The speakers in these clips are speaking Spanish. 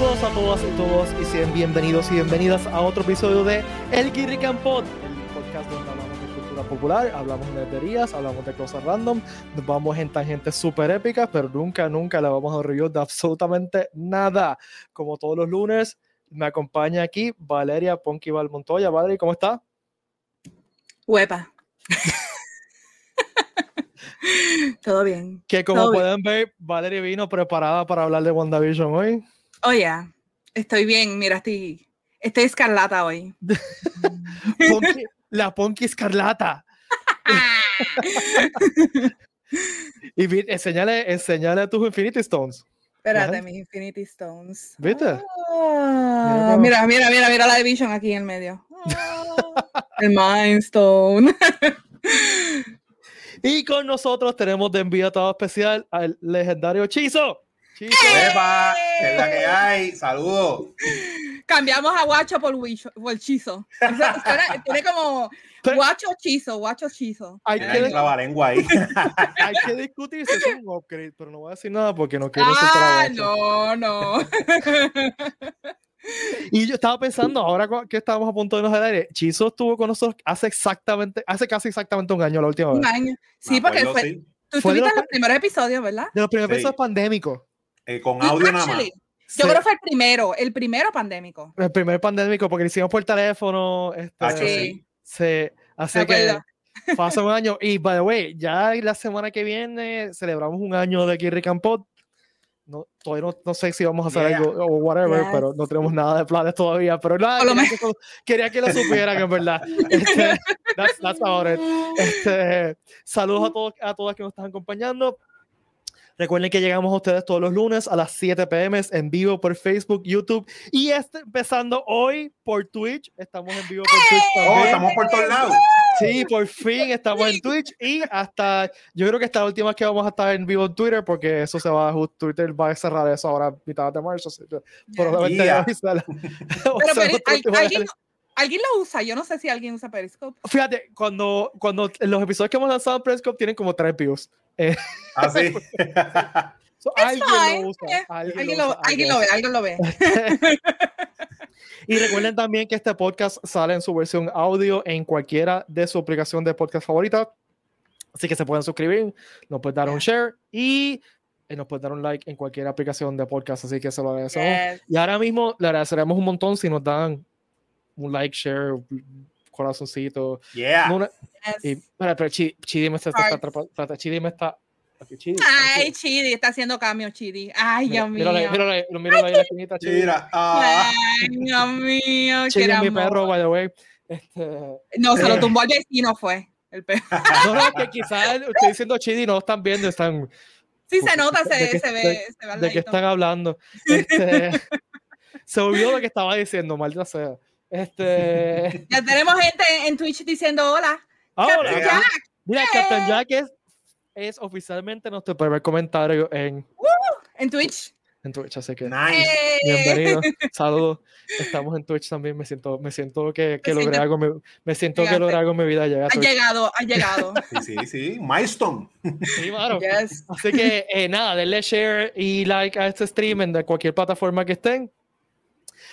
Saludos a todas y todos y sean bienvenidos y bienvenidas a otro episodio de El Guirrican Pod, el podcast donde hablamos de cultura popular, hablamos de nerderías, hablamos de cosas random, nos vamos en tangentes súper épicas, pero nunca, nunca le vamos a review de absolutamente nada. Como todos los lunes, me acompaña aquí Valeria Ponquival Montoya. Valeria, ¿cómo está? Huepa. Todo bien. Que como Todo bien. pueden ver, Valeria vino preparada para hablar de WandaVision hoy. Oye, Oh, estoy bien. Mira, estoy, estoy escarlata hoy. Ponky- la Ponky Escarlata. Y enseñale, enseñale tus Infinity Stones. Espérate, Ajá. mis Infinity Stones. ¿Viste? Ah, mira, mira, mira, mira la Division aquí en el medio. Ah, el Mind Stone. Y con nosotros tenemos de invitado especial al legendario Chizo. Chizo. ¡Epa! Es la que hay. Saludos. Cambiamos a Guacho por, Wisho- por Chizo. O sea, suena- tiene como Guacho Chizo, Guacho Chizo. Hay que, lengua ahí. hay que discutir si es un upgrade, pero no voy a decir nada porque no quiero Ah, no, no. Y yo estaba pensando, ahora que estábamos a punto de irnos al aire, Chizo estuvo con nosotros hace exactamente, hace casi exactamente un año la última Un vez. año. Sí, porque fue, sí. tú estuviste los en los pr- primeros episodios, ¿verdad? De los primeros Sí. episodios pandémicos. Eh, con audio nada más. Actually, Sí, Yo creo que fue el primero, el primero pandémico. el primer pandémico, porque lo hicimos por teléfono. Este, Sí. sí. sí, así que fue hace un año. Y, by the way, ya la semana que viene celebramos un año de Kirry Campot. No, todavía no, no sé si vamos a hacer Yeah. algo o whatever, Yes. pero no tenemos nada de planes todavía. Pero nada, quería, que, quería que lo supieran, en verdad. Este, that's, that's about it. Este, saludos a todos a todas que nos están acompañando. Recuerden que llegamos a ustedes todos los lunes a las 7 pm en vivo por Facebook, YouTube y este, empezando hoy por Twitch. Estamos en vivo por Twitch Oh, estamos por todos lados. Sí, por fin estamos en Twitch y hasta yo creo que la última vez que vamos a estar en vivo en Twitter porque eso se va a Twitter va a cerrar eso ahora a mitad de marzo. así que Probablemente Yeah. avisar- Pero, o sea, pero, otro ¿al- tipo de- ¿alguien, lo usa. Yo no sé si alguien usa Periscope. Fíjate, cuando, cuando los episodios que hemos lanzado en Periscope tienen como tres views. Eh, Así. so, It's alguien fine, lo usa. eh, Alguien, Alguien lo usa, alguien lo ve, alguien lo ve. Y recuerden también que este podcast sale en su versión audio en cualquiera de su aplicación de podcast favorita. Así que se pueden suscribir, nos pueden dar un share y eh, nos pueden dar un like en cualquier aplicación de podcast. Así que se lo agradecemos. Yes. Y ahora mismo le agradeceremos un montón si nos dan un like, share, corazoncito. Yeah. No una- Yes. y, espera, pero Chi- Chidi me está, está, Chidi me está. Chidi, Ay. Chidi, está haciendo cambio, Chidi. Ay, Mira, Dios mío. míralo ahí, míralo ahí, la esquinita, Chidi. Mira. ah. Ay, Dios mío. Chidi es mi perro, by the way. Este, No, se Eh. lo tumbó al vecino, fue. El perro. No, no, que quizás estoy diciendo Chidi, no están viendo, están Sí, se nota, ¿De se, se ve, de- se ve al de qué están hablando. Este, se olvidó lo que estaba diciendo, maldita sea. Este, Ya tenemos gente en Twitch diciendo hola. ahora, Captain Jack. mira. Captain Jack es, es oficialmente nuestro primer comentario en, En Twitch. en Twitch, así que Nice. Eh, bienvenido, saludos. Estamos en Twitch también, me siento, me siento que, que Me logré siento- algo, mi- me siento que logré algo en mi vida llegar a Ha Twitch. llegado, ha llegado. Sí, sí, sí. Milestone. Sí, mano. Yes. Así que eh, nada, denle share y like a este stream en de cualquier plataforma que estén.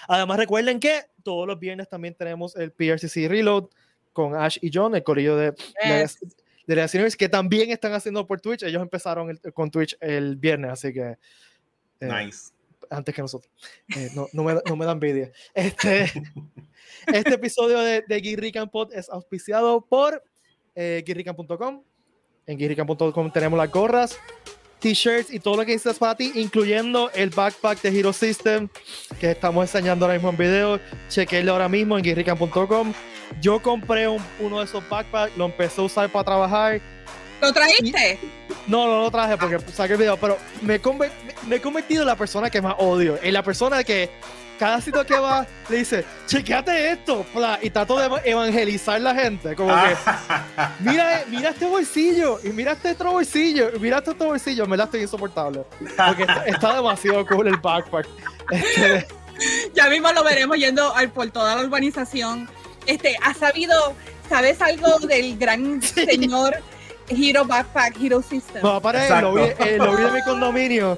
Además, recuerden que todos los viernes también tenemos el PRCC Reload con Ash y John, el corillo de, Yes. de, de News, que también están haciendo por Twitch. Ellos empezaron el- con Twitch el viernes, así que eh, Nice. antes que nosotros. Eh, no, no, me, da- no me da envidia. Este, este episodio de, de Guirrican Pod es auspiciado por eh. En guirrican.com tenemos las gorras, t-shirts y todo lo que necesitas para ti, incluyendo el backpack de Hero System que estamos enseñando ahora mismo en video. Chequenlo ahora mismo en guirrican.com. Yo compré un- uno de esos backpacks, lo empecé a usar para trabajar. ¿Lo trajiste? No, no lo traje porque saqué el video, pero me, he conver- me- me he convertido en la persona que más odio. En la persona que cada sitio que va le dice, chequeate esto, pla, y trato de evangelizar la gente. Como que, mira, mira este bolsillo, y mira este otro bolsillo, y mira este otro bolsillo. Me la estoy insoportable. Porque está, está demasiado cool el backpack. Este, Ya mismo lo veremos yendo al- por toda la urbanización. Este, ¿has sabido, sabes algo del gran señor Hero Backpack Hero System? no, para él, lo vi, eh, lo vi en mi condominio.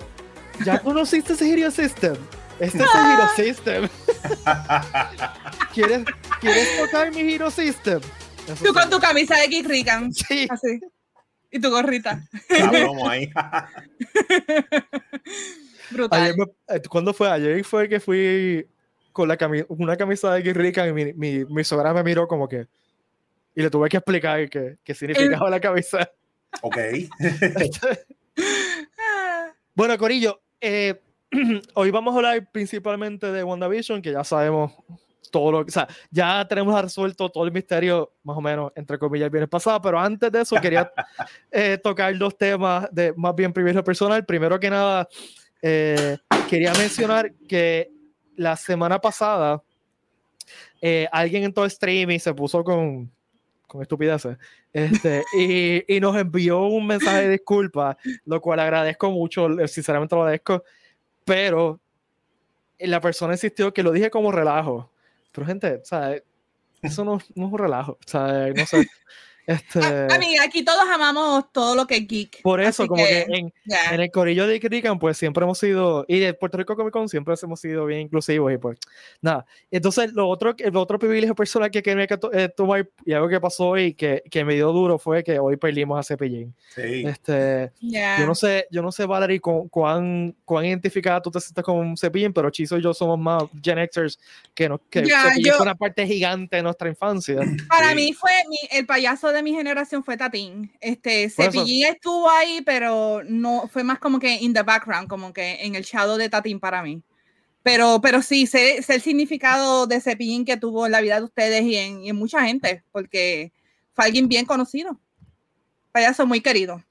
¿Ya conociste ese Hero System? Este es el Hero System. ¿Quieres, ¿Quieres tocar mi Hero System? Eso Tú sí. con tu camisa de Geek Rican. Sí. Así. Y tu gorrita. La promo ahí. Brutal. Ayer me- eh, ¿Cuándo fue? Ayer fue que fui con la cami- una camisa de Rica y mi, mi, mi suegra me miró como que. Y le tuve que explicar qué, qué significaba la camisa. ok. Ah, bueno, Corillo, eh, hoy vamos a hablar principalmente de WandaVision, que ya sabemos todo lo que. O sea, ya tenemos resuelto todo el misterio, más o menos, entre comillas, el viernes pasado, pero antes de eso quería eh, tocar dos temas de más bien privilegio personal. Primero que nada, eh, quería mencionar que la semana pasada eh, alguien en todo streaming se puso con, con estupideces este, y, y nos envió un mensaje de disculpa, lo cual agradezco mucho, sinceramente lo agradezco, pero la persona insistió que lo dije como relajo. Pero gente, sea, eso no, no es un relajo, sea, no sé. Este, A, a mí, aquí todos amamos todo lo que es geek. por eso, como que, en, ya. en el corillo de Rican, pues siempre hemos sido, y de Puerto Rico Comic Con siempre hemos sido bien inclusivos y pues nada. Entonces, lo otro, el otro privilegio personal que quería que eh, tomar y algo que pasó hoy que, que me dio duro fue que hoy perdimos a Cepillín. Sí. Este, Ya. yo no sé, yo no sé, Valerie, cu- cuán, cuán identificada tú te sientes con Cepillín, pero Chizo y yo somos más Gen Xers que, nos, que Cepillín yo- fue una parte gigante de nuestra infancia. Para Sí. mí fue mi- el payaso de mi generación fue Tatín. Este eso- Cepillín estuvo ahí, pero no fue más como que in the background, como que en el shadow de Tatín para mí. Pero, pero sí, sé, sé el significado de Cepillín que tuvo en la vida de ustedes y en, y en mucha gente, porque fue alguien bien conocido. Payaso muy querido.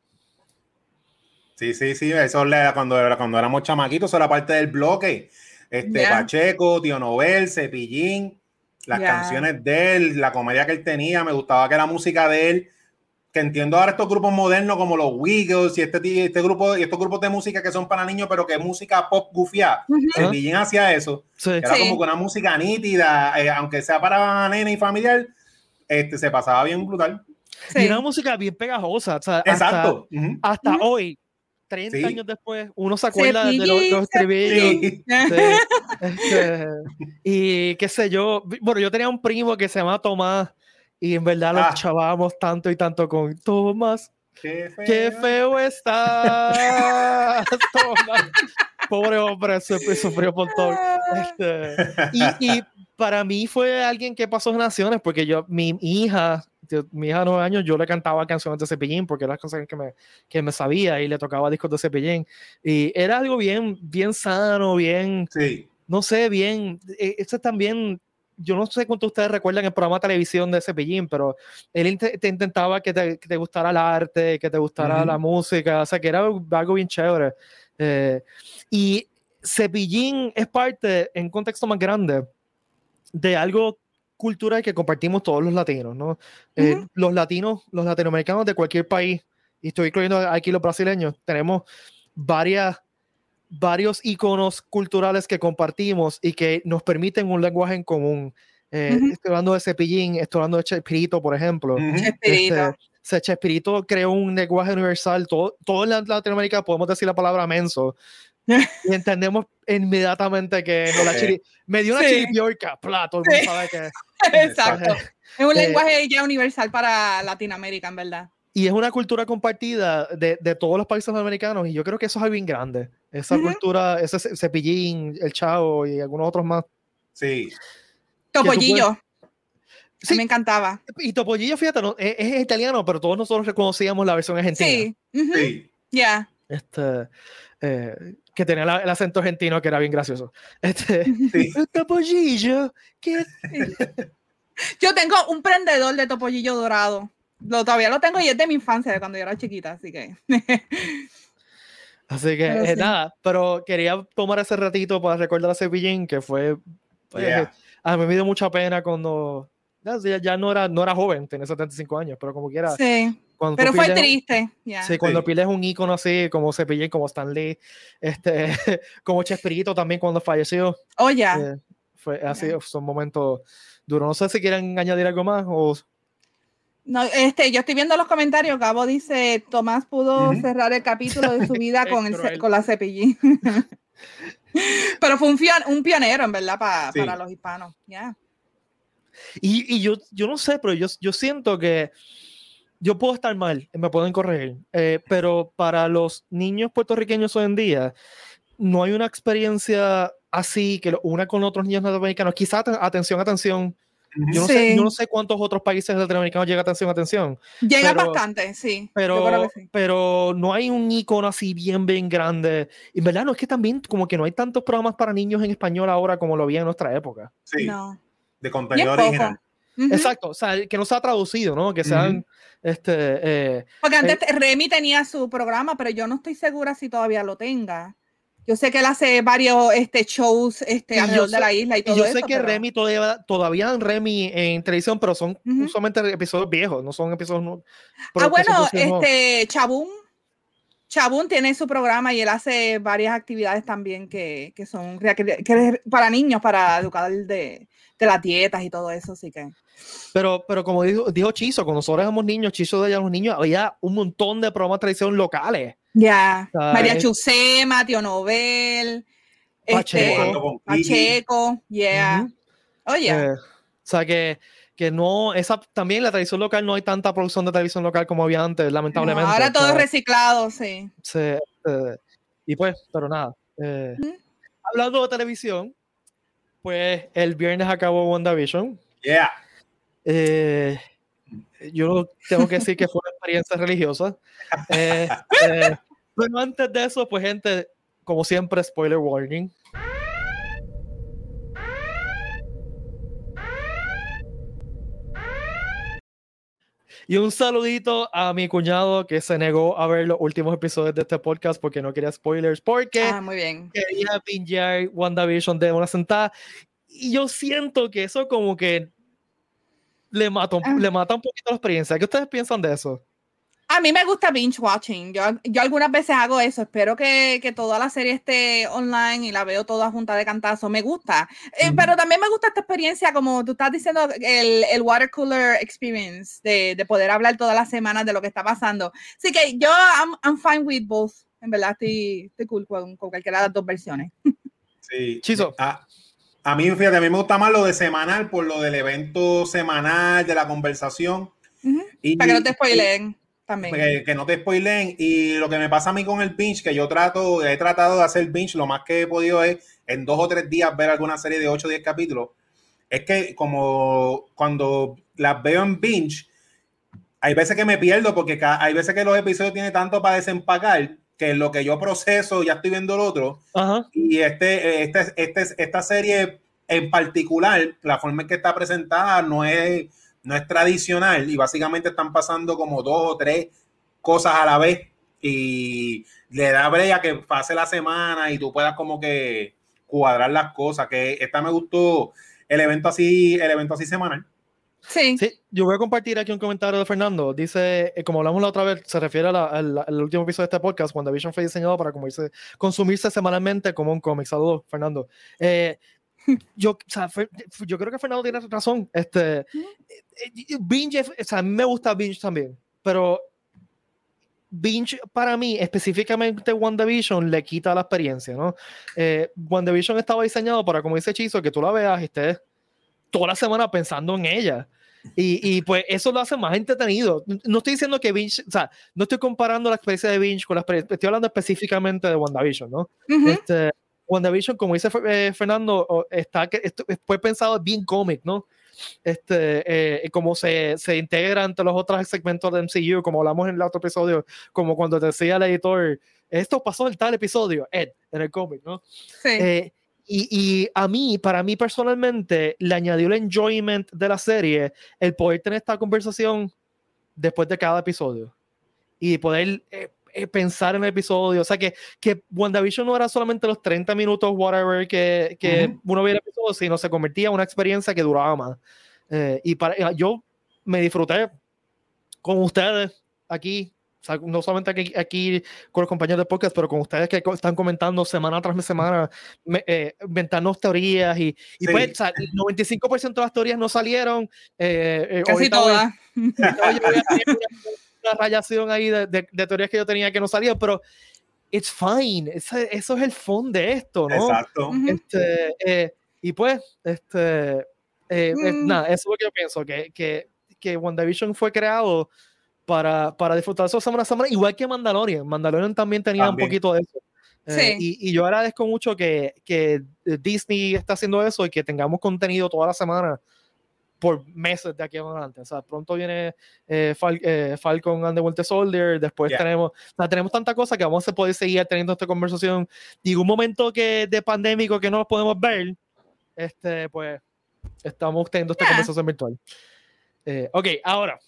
Sí, sí, sí, eso le- cuando, cuando éramos chamaquitos, eso era parte del bloque. Este, Ya. Pacheco, Tío Nobel, Cepillín, las Ya. canciones de él, la comedia que él tenía, me gustaba que la música de él, que entiendo ahora estos grupos modernos como los Wiggles y este, este grupo, y estos grupos de música que son para niños, pero que es música pop gufiada. Ujú. Cepillín hacía eso, Sí. era Sí. como que una música nítida, eh, aunque sea para nene y familiar, este, se pasaba bien brutal. Sí. Y una música bien pegajosa. O sea, hasta- Exacto. Ujú. hasta Ujú. hoy, 30 Sí. años después, uno se acuerda de los, los estribillos. Sí. Sí, este, y qué sé yo, bueno, yo tenía un primo que se llamaba Tomás y en verdad lo Ah. chavábamos tanto y tanto con Tomás, Qué feo. qué feo estás, Tomás. Pobre hombre, su- sufrió por todo. Este, y, y para mí fue alguien que pasó generaciones, porque yo, mi hija, yo- mi hija de nueve años, yo le cantaba canciones de Cepillín, porque eran las canciones que me, que me sabía y le tocaba discos de Cepillín. Y era algo bien, bien sano, bien, Sí. no sé, bien, eh, este también, yo no sé cuánto ustedes recuerdan el programa de televisión de Cepillín, pero él inte- te intentaba que te, que te gustara el arte, que te gustara Ujú. la música, o sea, que era algo bien chévere. Eh, y Cepillín es parte, en contexto más grande, de algo cultural que compartimos todos los latinos, ¿no? Eh, Ujú. Los latinos, los latinoamericanos de cualquier país, y estoy incluyendo aquí los brasileños, tenemos varias varios iconos culturales que compartimos y que nos permiten un lenguaje en común. Eh, Ujú. Estoy hablando de Cepillín, estoy hablando de Chespirito, por ejemplo. Ujú. Chespirito. Este, Chespirito creó un lenguaje universal. Todo, todo en la- Latinoamérica podemos decir la palabra menso y entendemos inmediatamente que no, la chiri- me dio una Sí. chiripiorca, pla, todo el mundo Sí. sabe que Exacto. Es un Eh, lenguaje ya universal para Latinoamérica, en verdad. y es una cultura compartida de, de todos los países americanos y yo creo que eso es algo bien grande. Esa Ujú. cultura, ese ce- cepillín, el chavo y algunos otros más. Sí. Topollillo. Sí. me encantaba. Y Topollillo, fíjate, no, es, es italiano, pero todos nosotros reconocíamos la versión argentina. Sí. ujú, Sí. Ya. Este, eh, que tenía la- el acento argentino que era bien gracioso. Este, Sí. Topollillo, ¿qué? Yo tengo un prendedor de topollillo dorado. Lo, todavía lo tengo y es de mi infancia, de cuando yo era chiquita, así que. Así que Pero eh, sí. nada, pero quería tomar ese ratito para recordar a Cepillín, que fue. pues, Yeah. A mí me dio mucha pena cuando. Ya, ya- ya no, era, no era joven, tenía 75 años, pero como quiera. sí. Cuando Pero fue triste. Ya. Sí, cuando Sí. un ícono así, como Cepillín, como Stan Lee, este, como Chespirito también cuando falleció. Oh, ya. eh, fue así, son momentos duros. No sé si quieren añadir algo más o. No, este, yo estoy viendo los comentarios. Gabo dice: Tomás pudo cerrar el capítulo de su vida con, el, con la cepillín. Pero fue un, pion- un pionero, en verdad, pa- Sí. para los hispanos. ya Y, y yo, yo no sé, pero yo, yo siento que yo puedo estar mal, me pueden corregir, eh, pero para los niños puertorriqueños hoy en día, no hay una experiencia así que lo una con otros niños norteamericanos. Quizás, atención, atención. Yo no, sé, Sí. yo no sé cuántos otros países latinoamericanos llega atención, atención. Llega Pero- bastante, sí. Pero, sí. pero no hay un icono así bien, bien grande. Y en verdad, no es que también como que no hay tantos programas para niños en español ahora como lo había en nuestra época. Sí, No. de contenido original. Ujú. Exacto, o sea, que no se ha traducido, ¿no? Que sean, este, eh, Porque antes Remy tenía su programa, pero yo no estoy segura si todavía lo tenga. Yo sé que él hace varios este, shows este, yo alrededor de sé- la isla y todo yo eso. sé que pero- Remy todavía, todavía dan Remy en televisión, pero son Ujú. usualmente episodios viejos, no son episodios nuevos. Ah, que son bueno, este Chabún. Chabún tiene su programa y él hace varias actividades también que, que son rea- que- que para niños, para educar de, de las dietas y todo eso, así que. Pero, pero como dijo, dijo Chizo, cuando nosotros éramos niños, Chizo de los niños, había un montón de programas de televisión locales. Ya. Ah, María eh. Chusema, Tío Nobel, Pacheco. este. Pacheco, yeah. Oye, Eh, o sea que, que no, esa también la televisión local no hay tanta producción de televisión local como había antes, lamentablemente. ahora todo es reciclado, sí. se- eh, y pues, pero nada. eh, Ujú. hablando de televisión, pues el viernes acabó WandaVision. Yeah. Eh, yo tengo que decir que fue una experiencia religiosa. Eh, eh, pero antes de eso, pues gente, como siempre, spoiler warning. Y un saludito a mi cuñado que se negó a ver los últimos episodios de este podcast porque no quería spoilers, porque Ah, muy bien. quería pinchar WandaVision de una sentada. Y yo siento que eso como que le mata, Ah. le mata un poquito la experiencia. ¿Qué ustedes piensan de eso? A mí me gusta binge watching. Yo, yo algunas veces hago eso. Espero que, que toda la serie esté online y la veo toda junta de cantazo. Me gusta. Eh. Pero también me gusta esta experiencia, como tú estás diciendo, el, el water cooler experience, de, de poder hablar todas las semanas de lo que está pasando. Así que yo, I'm, I'm fine with both. En verdad, estoy, estoy cool con, con cualquiera de las dos versiones. Sí. Chizo. A, a mí, fíjate, a mí me gusta más lo de semanal por lo del evento semanal, de la conversación. Ujú. Y, Para que no te spoileen también. que, que no te spoilen. Y lo que me pasa a mí con el binge, que yo trato, he tratado de hacer binge lo más que he podido es en dos o tres días ver alguna serie de 8 o 10 capítulos. Es que como cuando las veo en binge, hay veces que me pierdo porque hay veces que los episodios tienen tanto para desempacar que lo que yo proceso ya estoy viendo el otro. Ajá. Y este, este, este, esta serie en particular, la forma en que está presentada no es, no es tradicional y básicamente están pasando como dos o tres cosas a la vez y le da brea que pase la semana y tú puedas como que cuadrar las cosas, que esta me gustó el evento así, el evento así semanal. Sí. Sí, yo voy a compartir aquí un comentario de Fernando. Dice, eh, como hablamos la otra vez, se refiere al, último episodio de este podcast, WandaVision fue diseñado para como dice, consumirse semanalmente como un cómic. Saludos, Fernando. Eh, yo, o sea, Fer- yo creo que Fernando tiene razón. Este, eh, Binge, o sea, a mí me gusta Binge también, pero Binge para mí, específicamente WandaVision, le quita la experiencia, ¿no? Eh, WandaVision estaba diseñado para, como dice Chizo, que tú la veas y estés toda la semana pensando en ella. Y, y, pues eso lo hace más entretenido. No estoy diciendo que Binge, o sea, no estoy comparando la experiencia de Binge con la experiencia, estoy hablando específicamente de WandaVision, ¿no? Ujú. Este, WandaVision, como dice eh, Fernando, está esto fue pensado bien cómic, ¿no? Este, eh, como se, se integra entre los otros segmentos de MCU, como hablamos en el otro episodio, como cuando decía el editor, esto pasó en tal episodio, Ed, en el cómic, ¿no? Sí. Eh, y, y a mí, para mí personalmente, le añadió el enjoyment de la serie el poder tener esta conversación después de cada episodio y poder eh, eh, pensar en el episodio. O sea, que, que WandaVision no era solamente los 30 minutos, whatever, que, que Ujú. uno veía el episodio, sino se convertía en una experiencia que duraba más. Eh, y para, eh, yo me disfruté con ustedes aquí. o sea, no solamente aquí, aquí con los compañeros de podcast, pero con ustedes que están comentando semana tras semana, me- eh, teorías y, y Sí. pues, o sea, el 95% de las teorías no salieron. eh, eh, Casi todas. Una, rayación ahí de, de- de teorías que yo tenía que no salían, pero it's fine. Ese- eso es el fun de esto, ¿no? Exacto. Este, eh, y pues, este, eh, eh, Mm. nada, eso es lo que yo pienso, que, que, que WandaVision fue creado para, para disfrutar eso semana a semana, igual que Mandalorian. Mandalorian también tenía También. un poquito de eso. Eh, Sí. y, y yo agradezco mucho que, que Disney está haciendo eso y que tengamos contenido toda la semana por meses de aquí en adelante. O sea, pronto viene eh, Fal- eh, Falcon and the Winter Soldier, después Yeah. tenemos, o sea, tenemos tanta cosa que vamos a poder seguir teniendo esta conversación. Y un momento que de pandémico que no nos podemos ver, este, pues estamos teniendo esta Yeah. conversación virtual. Eh, ok, ahora.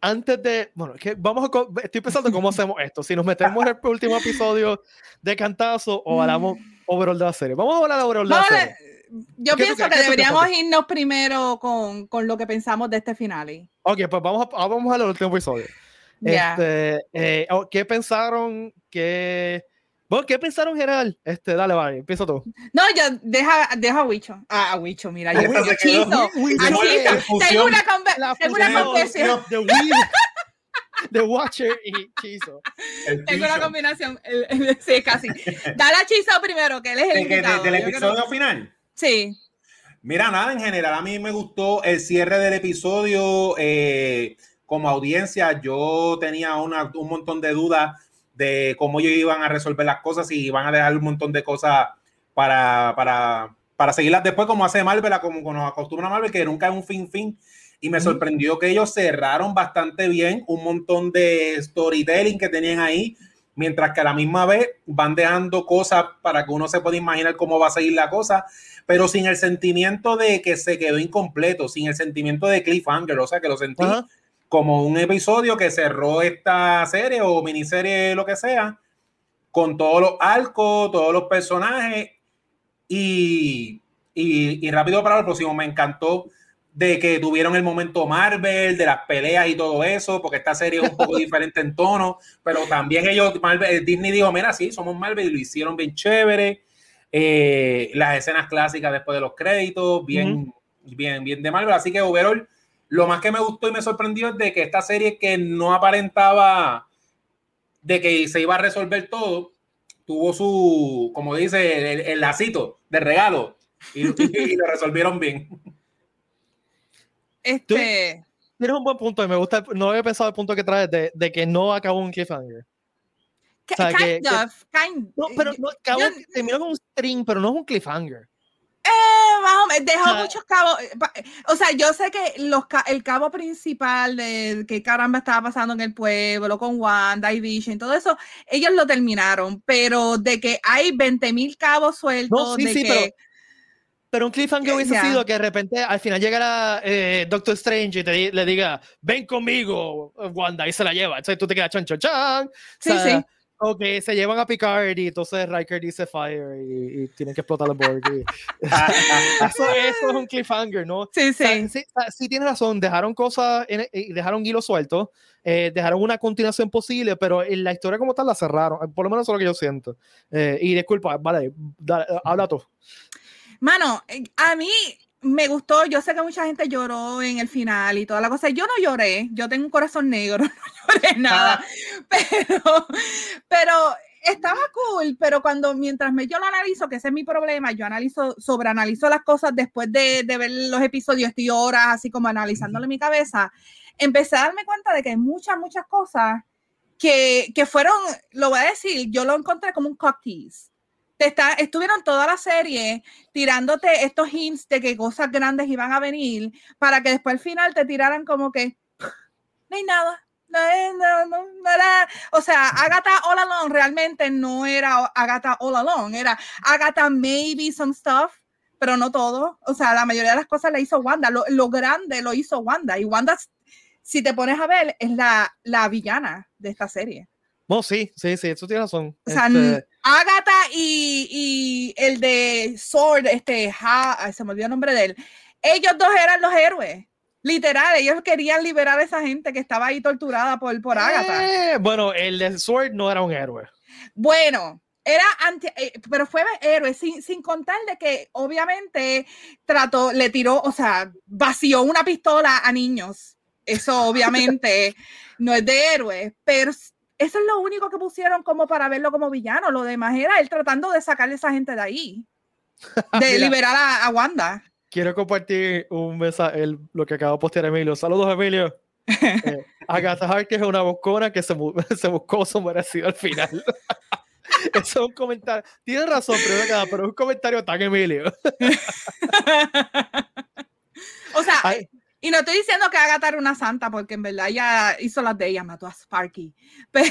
Antes de, bueno, que vamos a, estoy pensando cómo hacemos esto, si nos metemos en el último episodio de cantazo o hablamos overall de la serie. Vamos a hablar overall de la serie. Yo ¿Qué tú pienso que ¿Qué tú deberíamos piensas? irnos primero con, con lo que pensamos de este finale. Ok, pues vamos a, ah, vamos a al último episodio. Ya. Este, eh, oh, ¿Qué pensaron? ¿Qué, bueno, ¿qué pensaron en general? Este, dale, vale, empieza tú. No, ya, deja, deja a Wicho. Ah, a Wicho, mira, yo Chizo. Chizo. Tengo una, tengo una confesión. de Will, de Watcher y Chizo. El Tengo una combinación. el- el- sí, casi. Dale a Chizo primero, que él es el que- invitado. del Yo creo- episodio final. Sí. Mira, nada, en general a mí me gustó el cierre del episodio. eh, como audiencia, yo tenía una- un montón de dudas de cómo ellos iban a resolver las cosas y iban a dejar un montón de cosas para, para, para seguirlas después, como hace Marvel, a como nos acostumbra Marvel, que nunca es un fin fin. Y me sorprendió que ellos cerraron bastante bien un montón de storytelling que tenían ahí, mientras que a la misma vez van dejando cosas para que uno se pueda imaginar cómo va a seguir la cosa, pero sin el sentimiento de que se quedó incompleto, sin el sentimiento de cliffhanger, o sea, que lo sentí Ajá. como un episodio que cerró esta serie o miniserie, lo que sea, con todos los arcos, todos los personajes y, y, y rápido para el próximo. Me encantó de que tuvieron el momento Marvel, de las peleas y todo eso, porque esta serie es un poco diferente en tono, pero también ellos, Marvel, Disney dijo, mira, sí, somos Marvel y lo hicieron bien chévere. Eh, las escenas clásicas después de los créditos, bien, bien, bien de Marvel. Así que overall, lo más que me gustó y me sorprendió es de que esta serie que no aparentaba de que se iba a resolver todo, tuvo su, como dice, el, el lacito de regalo y, y lo resolvieron bien. Este. Tienes un buen punto y me gusta, no había pensado el punto que traes de, de que no acabó un cliffhanger. O sea, kind que- of. Kind, No, pero no, acabó, yo- terminó con un string, pero no es un cliffhanger. Eh, más o menos, dejó O sea, muchos cabos. eh, pa- O sea, yo sé que los, el cabo principal de que caramba estaba pasando en el pueblo con Wanda y Vision, todo eso, ellos lo terminaron, pero de que hay 20 mil cabos sueltos, sí, de sí, que, pero- Pero un cliffhanger Eh, hubiese sido que de repente al final llegara eh, Doctor Strange y te le diga, ven conmigo, Wanda, y se la lleva. Entonces tú te quedas chan, chan, chan. Sí, sí. O que se llevan a Picard y entonces Riker dice fire y, y tienen que explotar el board. y- eso, eso es un cliffhanger, ¿no? sí, O sea, sí. sí, o sea, sí tienes razón, dejaron cosas, en- y dejaron hilo suelto, eh, dejaron una continuación posible, pero en la historia como tal la cerraron, por lo menos eso es lo que yo siento. Eh, y disculpa, vale, dale, habla tú. Mano, eh, a mí me gustó, yo sé que mucha gente lloró en el final y toda la cosa. Yo no lloré, yo tengo un corazón negro, no lloré nada, pero, pero estaba cool, pero cuando mientras me, yo lo analizo, que ese es mi problema, yo analizo, sobreanalizo las cosas después de, de ver los episodios, estoy horas así como analizándolo en mi cabeza, empecé a darme cuenta de que hay muchas, muchas cosas que, que fueron, lo voy a decir, yo lo encontré como un cock tease. Te está, estuvieron toda la serie tirándote estos hints de que cosas grandes iban a venir para que después al final te tiraran como que no hay nada. No, no, no, no era, o sea, Agatha All Along realmente no era Agatha All Along, era Agatha maybe some stuff, pero no todo. O sea, la mayoría de las cosas la hizo Wanda. Lo, lo grande lo hizo Wanda. Y Wanda, si te pones a ver, es la, la villana de esta serie. No, sí, sí, sí, eso tienes razón. O sea, Este, Agatha y, y el de Sword, este, Ha- se me olvidó el nombre de él. Ellos dos eran los héroes. Literal, ellos querían liberar a esa gente que estaba ahí torturada por, por Agatha. eh, bueno, el de Sword no era un héroe. Bueno, era anti, eh, pero fue héroe, sin, sin contar de que obviamente trató, le tiró, o sea, vació una pistola a niños. Eso obviamente no es de héroe, pero eso es lo único que pusieron como para verlo como villano. Lo demás era él tratando de sacarle a esa gente de ahí. De liberar a, Wanda. Quiero compartir un mensaje, lo que acabo de postear Emilio. Saludos, Emilio. Eh, Agatha Harkness es una bocona que se, se buscó su merecido al final. Eso es un comentario. Tiene razón, pero, pero es un comentario tan Emilio. o sea, y no estoy diciendo que Agatha era una santa, porque en verdad ella hizo las de ella, mató a Sparky. Pero.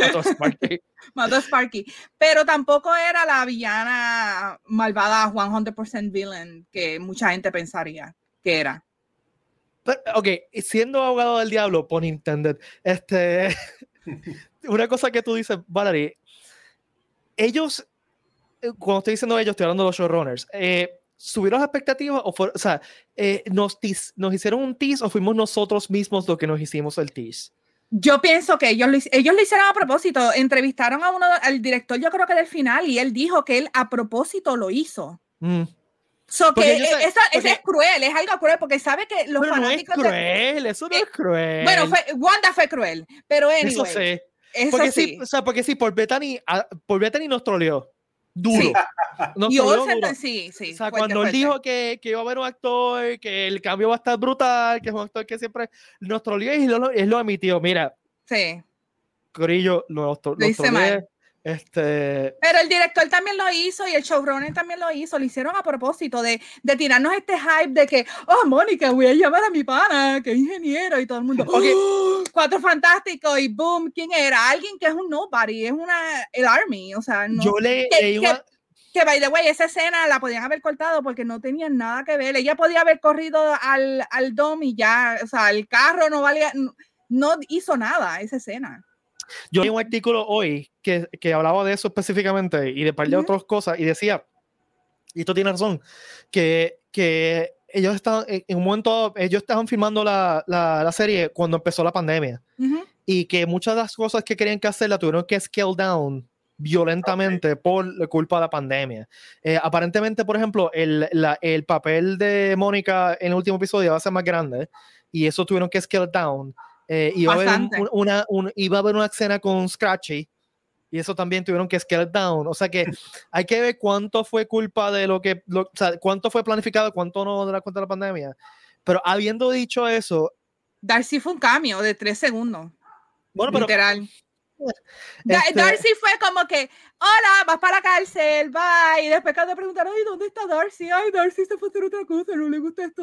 mató a Sparky. mató a Sparky. Pero tampoco era la villana malvada 100% villain que mucha gente pensaría que era. ok, siendo abogado del diablo, por intended, este. una cosa que tú dices, Valerie, ellos, eh, cuando estoy diciendo ellos, estoy hablando de los showrunners. Eh, ¿Subieron las expectativas o, o sea, eh, nos, nos hicieron un tease o fuimos nosotros mismos los que nos hicimos el tease? Yo pienso que ellos lo, ellos lo hicieron a propósito. Entrevistaron a uno, al director, yo creo que del final, y él dijo que él a propósito lo hizo. Mm. So que e, eso, es cruel, es algo cruel, porque sabe que los pero fanáticos. No es cruel, eso no es cruel. Bueno, Wanda fue cruel, pero anyway. Eso sí. Eso porque sí. O sea, porque sí, por Bethany, ah, por Bethany nos troleó duro. Sí. y duro. sí, sí. O sea, cuando él dijo que, que, iba a haber un actor, que el cambio va a estar brutal, que es un actor que siempre nos troleó y lo, él lo emitió. Mira. Sí. Corillo, lo, lo, lo este... Pero el director también lo hizo y el showrunner también lo hizo, lo hicieron a propósito de, de tirarnos este hype de que, oh, Mónica, voy a llamar a mi pana, que es ingeniero y todo el mundo, ¡Oh! cuatro fantásticos y boom, ¿quién era? Alguien que es un nobody, es una, el army, o sea, no. Yo le, que, que, by the way, esa escena la podían haber cortado porque no tenían nada que ver, ella podía haber corrido al, al dom y ya, o sea, el carro no valía, no hizo nada esa escena. Yo leí un artículo hoy que, que, hablaba de eso específicamente y de par de otras cosas y decía, y esto tiene razón, que, que ellos estaban, en un momento, ellos estaban filmando la, la, la serie cuando empezó la pandemia y que muchas de las cosas que querían que hacer la tuvieron que scale down violentamente por culpa de la pandemia. Eh, aparentemente, por ejemplo, el, la, el papel de Mónica en el último episodio va a ser más grande y eso tuvieron que scale down eh, iba, a haber una, iba a haber una escena con Scratchy y eso también tuvieron que scale down. O sea que hay que ver cuánto fue culpa de lo que, o sea, cuánto fue planificado, cuánto no de la cuenta de la pandemia. Pero habiendo dicho eso. Darcy fue un cambio de tres segundos. Bueno, pero, literal. Este Darcy fue como que, hola, vas para la cárcel, bye. Y después cuando preguntaron, ay, ¿dónde está Darcy? Ay, Darcy se fue a hacer otra cosa, no le gusta esto.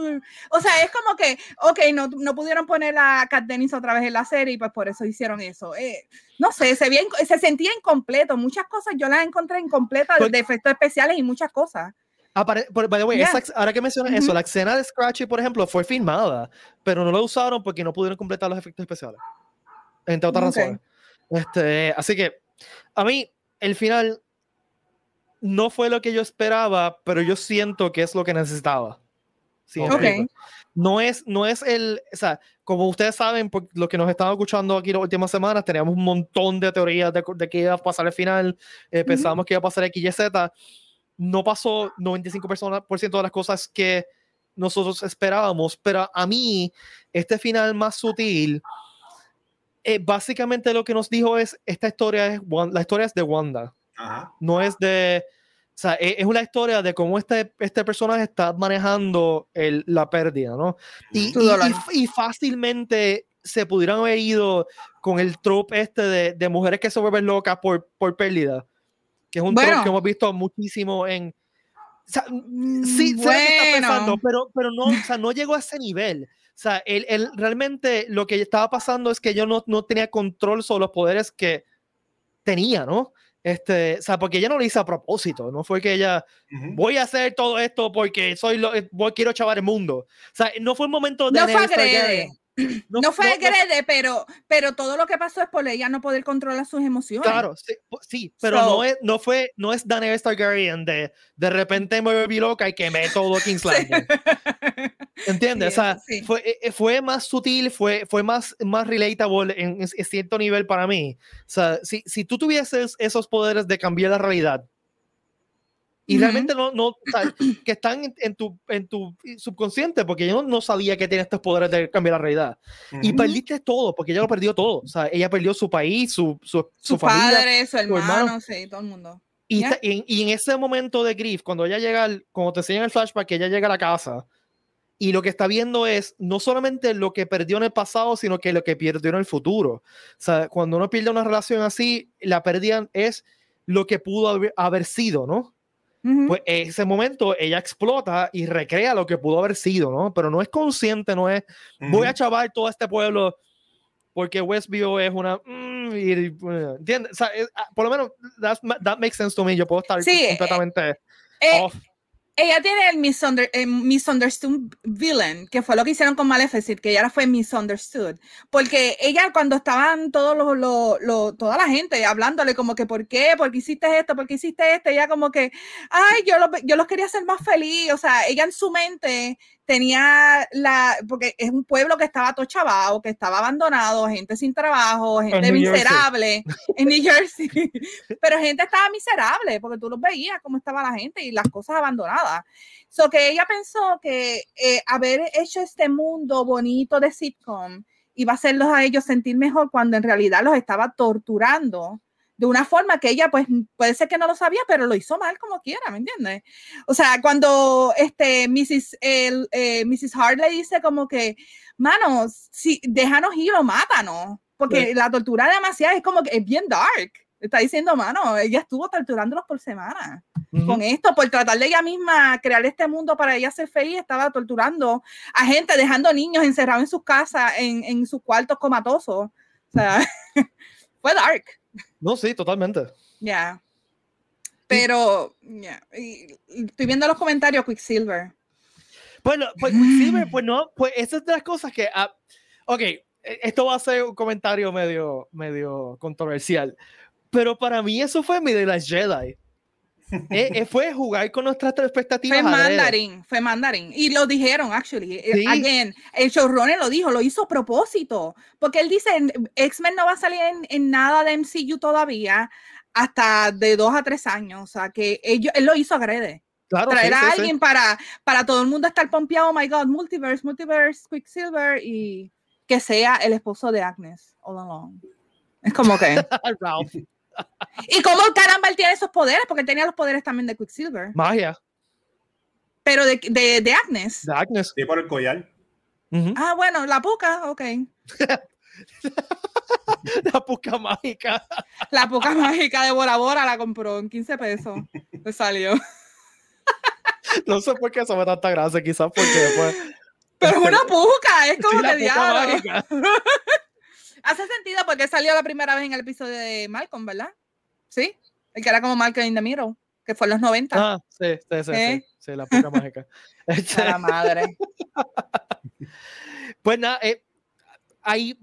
O sea, es como que, ok, no, no pudieron poner a Kat Dennis otra vez en la serie y pues por eso hicieron eso. Eh, no sé, se, bien, se sentía incompleto. Muchas cosas yo las encontré incompletas pues de efectos especiales y muchas cosas. by the way, ahora que mencionas eso, la escena de Scratchy, por ejemplo, fue filmada, pero no la usaron porque no pudieron completar los efectos especiales. Entre otras razones. Este, así que a mí el final no fue lo que yo esperaba, pero yo siento que es lo que necesitaba. No es, no es el, o sea, como ustedes saben, por lo que nos están escuchando aquí las últimas semanas, teníamos un montón de teorías de, de que iba a pasar el final, eh, pensábamos que iba a pasar X, Y, Z. No pasó 95% de las cosas que nosotros esperábamos, pero a mí, este final más sutil, eh, básicamente lo que nos dijo es, esta historia es, la historia es de Wanda. No es de, o sea, e, es, una historia de cómo este, este personaje está manejando el, la pérdida, ¿no? Y, y, fácilmente se pudieran haber ido con el trope este de, de mujeres que se vuelven locas por, por pérdida, que es un trope que hemos visto muchísimo en... O sea, sí, bueno. está pensando, pero, pero no, o sea, no llegó a ese nivel. O sea, él, él, realmente lo que estaba pasando es que yo no, no tenía control sobre los poderes que tenía, ¿no? Este, o sea, porque ella no lo hizo a propósito, no fue que ella voy a hacer todo esto porque soy lo, voy, quiero chavar el mundo. O sea, no fue un momento de no fue no, fue agrede, pero, pero todo lo que pasó es por ella no poder controlar sus emociones. Claro, sí, pero no, es, no fue, no es Daenerys Targaryen de de repente me volví loca y quemé todo King's Landing. ¿Entiendes? o sea, fue, eh, eh, fue más sutil, fue, fue más, más relatable en, en cierto nivel para mí. O sea, si, si tú tuvieses esos poderes de cambiar la realidad, Y realmente no, no que están en, tu, en tu subconsciente, porque yo no, sabía que tiene estos poderes de cambiar la realidad. Y perdiste todo, porque ella lo perdió todo. O sea, ella perdió su país, su, su, su, padre, su hermano, sí, todo el mundo. Y, y, en ese momento de grief, cuando ella llega, cuando te enseñan el flashback, que ella llega a la casa, y lo que está viendo es no solamente lo que perdió en el pasado, sino que lo que perdió en el futuro. O sea, cuando uno pierde una relación así, la pérdida es lo que pudo haber, haber sido, ¿no? Pues en ese momento ella explota y recrea lo que pudo haber sido, ¿no? Pero no es consciente, no es, voy a chavar todo este pueblo porque Westview es una... Mm, ¿Entiendes? O sea, ah, por lo menos, that makes sense to me. Yo puedo estar sí, completamente... Eh, off ella tiene el, misunderstood villain, que fue lo que hicieron con Maleficent, que ella fue misunderstood. Porque ella, cuando estaban todos los, toda la gente hablándole, como que, ¿por qué? ¿Por qué hiciste esto? ¿Por qué hiciste esto? Ella, como que, ay, yo, yo los quería hacer más feliz. O sea, ella en su mente tenía la, porque es un pueblo que estaba todo chavado, que estaba abandonado, gente sin trabajo, gente miserable en New Jersey, pero gente estaba miserable porque tú los veías cómo estaba la gente y las cosas abandonadas. So que ella pensó que eh, haber hecho este mundo bonito de sitcom iba a hacerlos a ellos sentir mejor cuando en realidad los estaba torturando de una forma que ella, pues, puede ser que no lo sabía, pero lo hizo mal como quiera, ¿me entiendes? O sea, cuando este, Mrs. El, eh, Mrs. Hart le dice como que, manos, si, déjanos ir o mátanos, porque la tortura demasiado es como que es bien dark. Está diciendo, mano, ella estuvo torturándolos por semana. Con esto, por tratar de ella misma crear este mundo para ella ser feliz, estaba torturando a gente, dejando niños encerrados en sus casas, en, en sus cuartos comatosos. O sea, fue dark. No, sí, totalmente. Ya. Pero, ya. Estoy viendo los comentarios, Quicksilver. Bueno, pues Quicksilver, pues no, pues esa es de las cosas que. Uh, ok, e, esto va a ser un comentario medio, medio controversial. Pero para mí eso fue mi de las Jedi. Eh, eh, fue jugar con nuestras expectativas. Fue mandarín, fue mandarín. Y lo dijeron, actually. Eh, again, el showrunner lo dijo, lo hizo a propósito. Porque él dice, X-Men no va a salir en, nada de MCU todavía hasta de dos a tres años. O sea, que ellos, él lo hizo agrede. Claro, Traer a alguien Para, para todo el mundo estar pompeado, oh my God, Multiverse, Multiverse, Quicksilver, y que sea el esposo de Agnes all along. Es como que... ¿Y cómo caramba él tiene esos poderes? Porque él tenía los poderes también de Quicksilver. Magia. Pero de, de, de Agnes. De Agnes. Sí, por el collar. Ah, bueno, la puca, ok. la puca mágica. La puca mágica de Bora Bora la compró en 15 pesos. Le salió. no sé por qué eso me tanta gracia, quizás porque después. Pero es una puca, es como sí, diablo. Hace sentido porque salió la primera vez en el episodio de Malcolm, ¿verdad? Sí, el que era como Malcolm in the Middle, que fue en los 90. Ah, sí, sí, sí, ¿Eh? sí, la puta mágica. La madre. pues nada, eh, hay,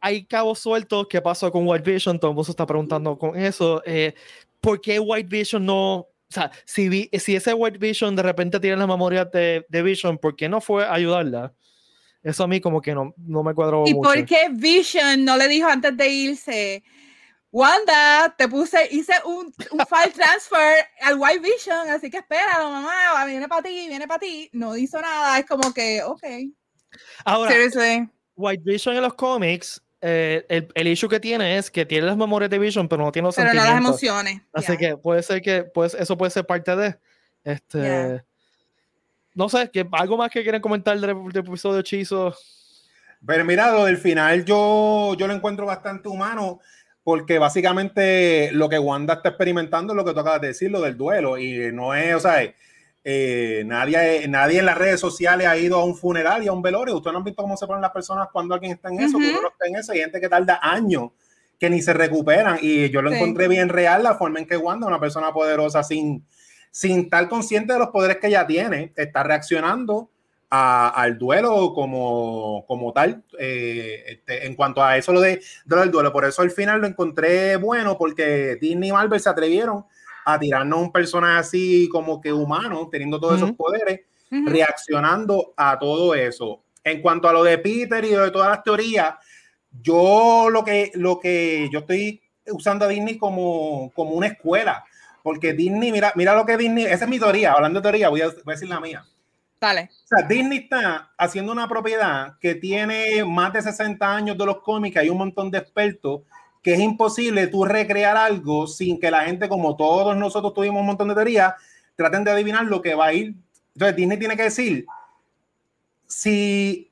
hay cabos sueltos. ¿Qué pasó con White Vision? Todo el mundo se está preguntando con eso. Eh, ¿Por qué White Vision no o sea, si, si ese White Vision de repente tiene la memoria de, de, Vision, ¿por qué no fue a ayudarla? Eso a mí como que no, no me cuadró ¿Y por qué Vision no le dijo antes de irse? Wanda, te puse, hice un, un file transfer al White Vision, así que espera, mamá, viene para ti, viene para ti. No hizo nada, es como que, ok. Ahora, White Vision en los cómics, eh, el, el, issue que tiene es que tiene las memorias de Vision, pero no tiene los pero no las emociones. Así que puede ser que, pues, eso puede ser parte de. Este no sé, que algo más que quieren comentar del, episodio hechizo. Pero mira, lo del final yo, yo lo encuentro bastante humano porque básicamente lo que Wanda está experimentando es lo que tú acabas de decir, lo del duelo. Y no es, o sea, eh, nadie, nadie en las redes sociales ha ido a un funeral y a un velorio. Ustedes no han visto cómo se ponen las personas cuando alguien está en eso, uno está en eso. Hay gente que tarda años que ni se recuperan. Y yo lo encontré bien real, la forma en que Wanda, una persona poderosa sin sin estar consciente de los poderes que ella tiene, está reaccionando al duelo como, como tal. Eh, este, en cuanto a eso lo de, del duelo, por eso al final lo encontré bueno, porque Disney y Marvel se atrevieron a tirarnos un personaje así como que humano, teniendo todos esos poderes, reaccionando a todo eso. En cuanto a lo de Peter y de todas las teorías, yo lo que, lo que yo estoy usando a Disney como, como una escuela porque Disney, mira, mira lo que Disney, esa es mi teoría, hablando de teoría, voy a, voy a decir la mía. Dale. O sea, Disney está haciendo una propiedad que tiene más de 60 años de los cómics, hay un montón de expertos, que es imposible tú recrear algo sin que la gente, como todos nosotros tuvimos un montón de teorías, traten de adivinar lo que va a ir. Entonces, Disney tiene que decir, si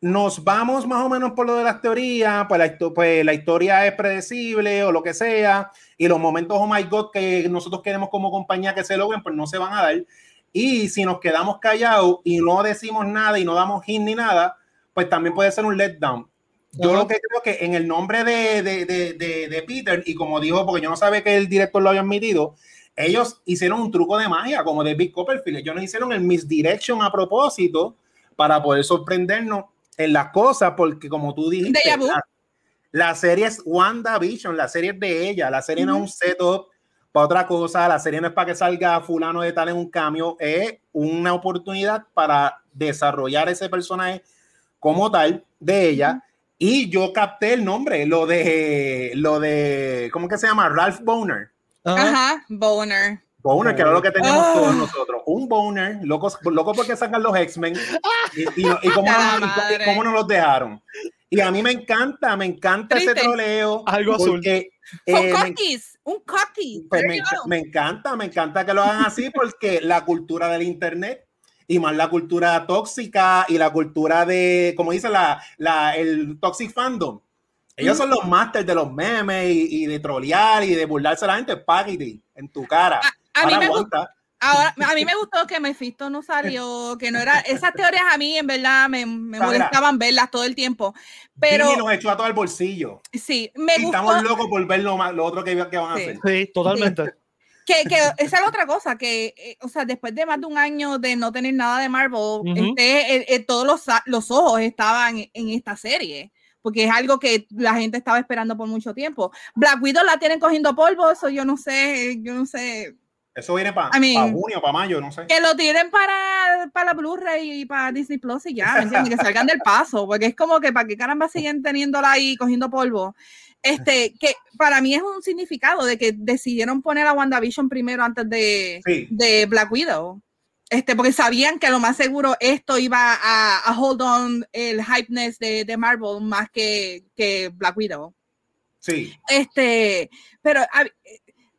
nos vamos más o menos por lo de las teorías, pues la, pues la historia es predecible o lo que sea, y los momentos, oh my god, que nosotros queremos como compañía que se logren, pues no se van a dar. Y si nos quedamos callados y no decimos nada y no damos hint ni nada, pues también puede ser un letdown. Yo lo que creo que en el nombre de, de, de, de, Peter, y como dijo, porque yo no sabía que el director lo había admitido, ellos hicieron un truco de magia, como de Big Copperfield. Ellos no hicieron el misdirection a propósito para poder sorprendernos en las cosas, porque como tú dijiste, la, la, serie es WandaVision, la serie es de ella, la serie no es un setup para otra cosa, la serie no es para que salga fulano de tal en un cambio, es una oportunidad para desarrollar ese personaje como tal de ella. Y yo capté el nombre, lo de, lo de, ¿cómo que se llama? Ralph Boner. Ajá, Boner. Boner, que era lo que teníamos ah. todos nosotros. Un Boner, loco, loco porque sacan los X-Men. Y, y, cómo, no, nos los dejaron. Y a mí me encanta, me encanta ese troleo. Algo azul. Eh, cookies, un cookie. Pues me, me, encanta, me encanta que lo hagan así porque la cultura del internet y más la cultura tóxica y la cultura de, como dice la, la el toxic fandom. Ellos son los masters de los memes y, de trolear y de burlarse a la gente. Págate en tu cara. A, mí me gusta. Ahora, a mí me gustó que Mephisto no salió, que no era. Esas teorías a mí, en verdad, me, me molestaban verlas todo el tiempo. Pero. Y nos echó a todo el bolsillo. Sí, me y Estamos locos por ver lo, lo otro que, que, van a hacer. Sí, totalmente. Que, que, esa es la otra cosa, que, eh, o sea, después de más de un año de no tener nada de Marvel, este, eh, eh, todos los, los, ojos estaban en esta serie, porque es algo que la gente estaba esperando por mucho tiempo. Black Widow la tienen cogiendo polvo, eso yo no sé, yo no sé. Eso viene para junio, para mayo, no sé. Que lo tiren para, para la Blu-ray y para Disney Plus y ya, Que salgan del paso, porque es como que para qué caramba siguen teniéndola ahí cogiendo polvo. Este, que para mí es un significado de que decidieron poner a WandaVision primero antes de, de Black Widow. Este, porque sabían que lo más seguro esto iba a, a hold on el hypeness de, de Marvel más que, que, Black Widow. Sí. Este, pero,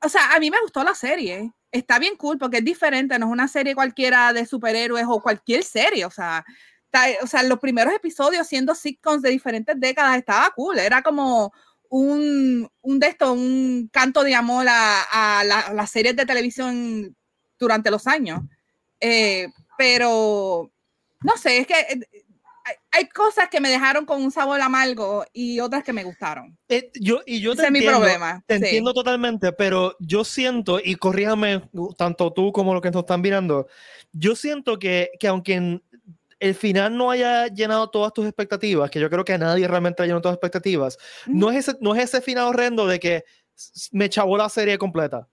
o sea, a mí me gustó la serie. Está bien cool porque es diferente, no es una serie cualquiera de superhéroes o cualquier serie, o sea, o sea, los primeros episodios siendo sitcoms de diferentes décadas estaba cool, era como un, un de esto, un canto de amor a, las series de televisión durante los años. Eh, pero, no sé, es que eh, hay, cosas que me dejaron con un sabor amargo y otras que me gustaron. Eh, yo, y yo te Ese entiendo, es mi problema. Te entiendo totalmente, pero yo siento, y corríjame tanto tú como los que nos están mirando, yo siento que, que aunque el final no haya llenado todas tus expectativas, que yo creo que nadie realmente ha llenado todas las expectativas, no, es ese, no es ese final horrendo de que me chavó la serie completa.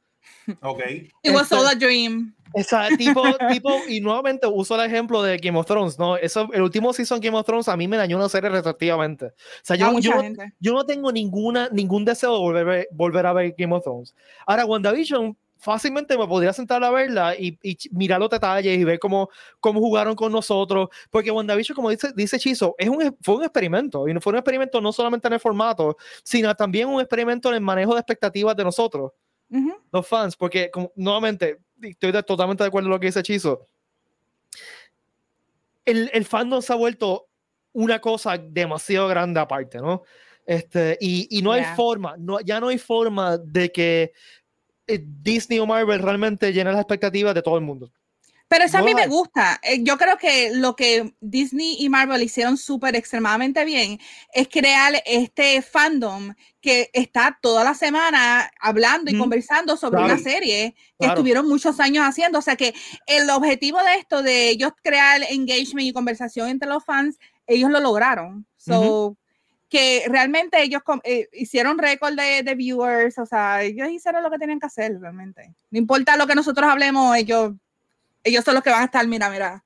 Ok. It was all a dream. Esa, tipo, tipo, y nuevamente uso el ejemplo de Game of Thrones, ¿no? Eso, el último season Game of Thrones a mí me dañó una serie retroactivamente. O sea, yo, yo, yo, no tengo ninguna, ningún deseo de volver, volver a ver Game of Thrones. Ahora, WandaVision fácilmente me podría sentar a verla y, mirar los detalles y ver cómo, cómo jugaron con nosotros, porque WandaVision, como dice, dice Chizo, es un, fue un experimento, y fue un experimento no solamente en el formato, sino también un experimento en el manejo de expectativas de nosotros, los fans, porque nuevamente, estoy totalmente de acuerdo con lo que dice Chizo, el, el fandom se ha vuelto una cosa demasiado grande aparte, ¿no? Este, y, y no hay forma, no, ya no hay forma de que eh, Disney o Marvel realmente llena las expectativas de todo el mundo. Pero eso a mí me gusta. Eh, yo creo que lo que Disney y Marvel hicieron súper extremadamente bien es crear este fandom que está toda la semana hablando y conversando sobre una serie que estuvieron muchos años haciendo. O sea que el objetivo de esto, de ellos crear engagement y conversación entre los fans, ellos lo lograron. So, que realmente ellos eh, hicieron récord de, de, viewers, o sea, ellos hicieron lo que tenían que hacer realmente. No importa lo que nosotros hablemos, ellos, ellos son los que van a estar, mira, mira.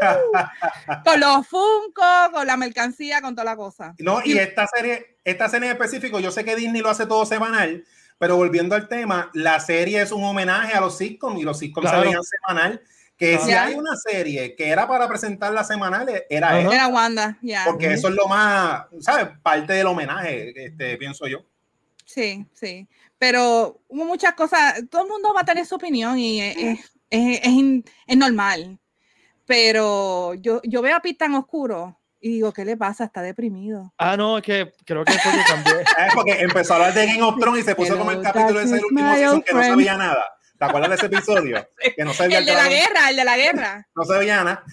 con los Funko, con la mercancía, con toda la cosa. No, y esta serie, esta serie en específico, yo sé que Disney lo hace todo semanal, pero volviendo al tema, la serie es un homenaje a los sitcoms y los sitcoms Claro. se veían semanal. Que si hay una serie que era para presentar las semanales, era esta. Era Wanda, ya. Porque eso es lo más, ¿sabes? Parte del homenaje, este, pienso yo. Sí, sí. Pero hubo muchas cosas, todo el mundo va a tener su opinión y es, es- es- es in- es normal. Pero yo, yo veo a Pete tan oscuro y digo, ¿qué le pasa? Está deprimido. Ah, no, es que creo que fue que cambié. Es porque empezó a hablar de Game of Thrones y se puso como el capítulo ese del darkness, último season que no sabía nada. ¿Te acuerdas de ese episodio? Que no sabía El de la guerra, el de la guerra. No sabía nada.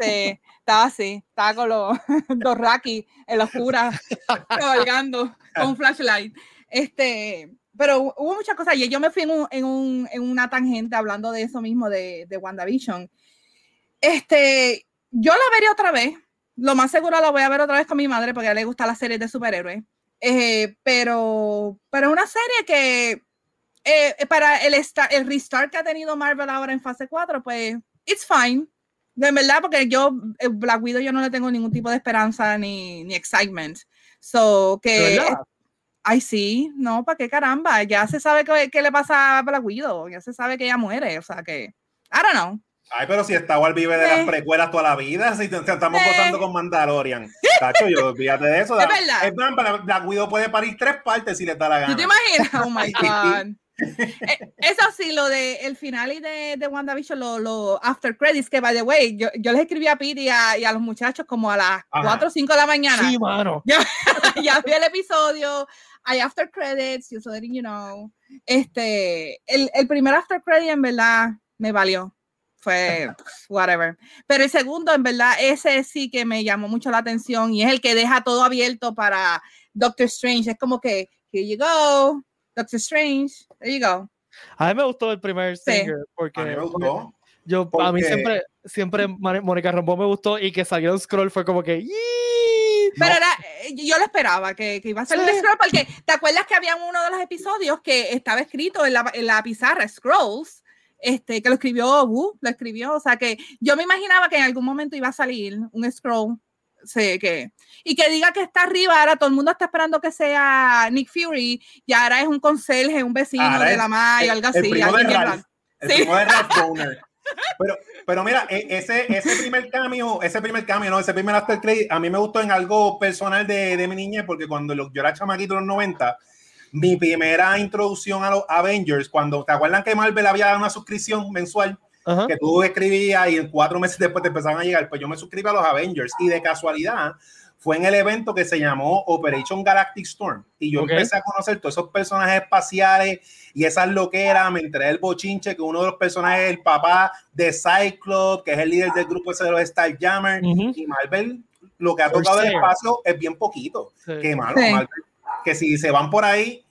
Sí, estaba así, estaba con los, Raki en la oscura, cabalgando con un flashlight. Este, pero hu- hubo muchas cosas y yo me fui en, un- en, un- en una tangente hablando de eso mismo, de, de WandaVision. Este, yo la veré otra vez. Lo más seguro la voy a ver otra vez con mi madre porque a ella le gusta las series de superhéroes. Eh, pero, pero una serie que eh, para el, esta- el restart que ha tenido Marvel ahora en fase 4, pues it's fine. De verdad, porque yo, eh, Black Widow, yo no le tengo ningún tipo de esperanza ni, ni excitement. So, ¿De que. Ay, sí, no, ¿para qué caramba? Ya se sabe qué, qué le pasa a Black Widow, ya se sabe que ella muere, o sea que. I don't know. Ay, pero si Star Wars vive de las Eh. precuelas toda la vida, si te- te estamos Eh. gozando con Mandalorian. Tacho, yo olvídate de eso. Es verdad. Es Black Widow puede parir tres partes si le da la ¿Tú te gana. imaginas? Oh my God. Eh, Eso sí, lo de el final y de, de WandaVision, lo, lo after credits, que by the way, yo, yo les escribí a Pete y a, y a los muchachos como a las Ajá. 4 o 5 de la mañana. Sí, mano. ya vi el episodio, hay after credits, just letting you know. Este, el, el primer after credit en verdad me valió. Fue whatever. Pero el segundo, en verdad, ese sí que me llamó mucho la atención y es el que deja todo abierto para Doctor Strange. Es como que, here you go, Doctor Strange, there you go. A mí me gustó el primer Sí. singer porque A mí me gustó. yo a mí porque- siempre siempre Mónica Rambo me gustó y que salió un scroll fue como que "Yee". Pero No. era, eh, yo lo esperaba que, que iba a ser Sí. un scroll, porque te acuerdas que había uno de los episodios que estaba escrito en la, en la pizarra, Scrolls, este, que lo escribió Wu, lo escribió, o sea que yo me imaginaba que en algún momento iba a salir un scroll. Sí, que, y que diga que está arriba, ahora todo el mundo está esperando que sea Nick Fury, y ahora es un conserje, un vecino Ahora de es la May, algo el así. primo de Ralph. El Sí. primo de Ralph. Pero, pero mira, e- ese, ese primer cambio, ese primer cambio, no, ese primer after credit, a mí me gustó en algo personal de, de mi niñez, porque cuando lo- yo era chamaquito en los 90, mi primera introducción a los Avengers, cuando te acuerdan que Marvel había dado una suscripción mensual, Ajá. que tú escribías y en cuatro meses después te empezaban a llegar, pues yo me suscribí a los Avengers y de casualidad fue en el evento que se llamó Operation Galactic Storm y yo Ok. empecé a conocer todos esos personajes espaciales y esas loqueras, me enteré del bochinche que uno de los personajes es el papá de Cyclops, que es el líder del grupo ese de los Starjammers Ujú. y Marvel lo que ha tocado del espacio es bien poquito, Sí. que malo, Sí. Marvel, que si se van por ahí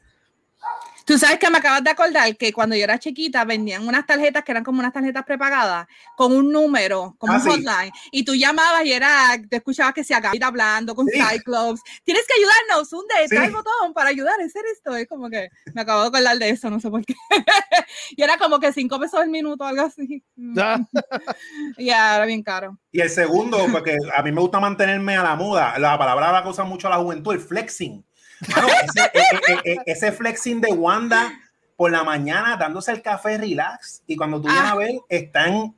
Tú sabes que me acabas de acordar que cuando yo era chiquita vendían unas tarjetas que eran como unas tarjetas prepagadas con un número, como Ah, un sí. y tú llamabas y era, te escuchabas que se acababa hablando con Sí. Cyclops. Tienes que ayudarnos, un de Sí. botón para ayudar a hacer esto. Es como que me acabo de acordar de eso, no sé por qué. y era como que cinco pesos el minuto, algo así. Ya. Ya, era bien caro. Y el segundo, porque a mí me gusta mantenerme a la muda, la palabra la mucho a la juventud, el flexing. Mano, ese, e- e- e- ese flexing de Wanda por la mañana dándose el café relax y cuando tú vienes Ah. a ver, está en,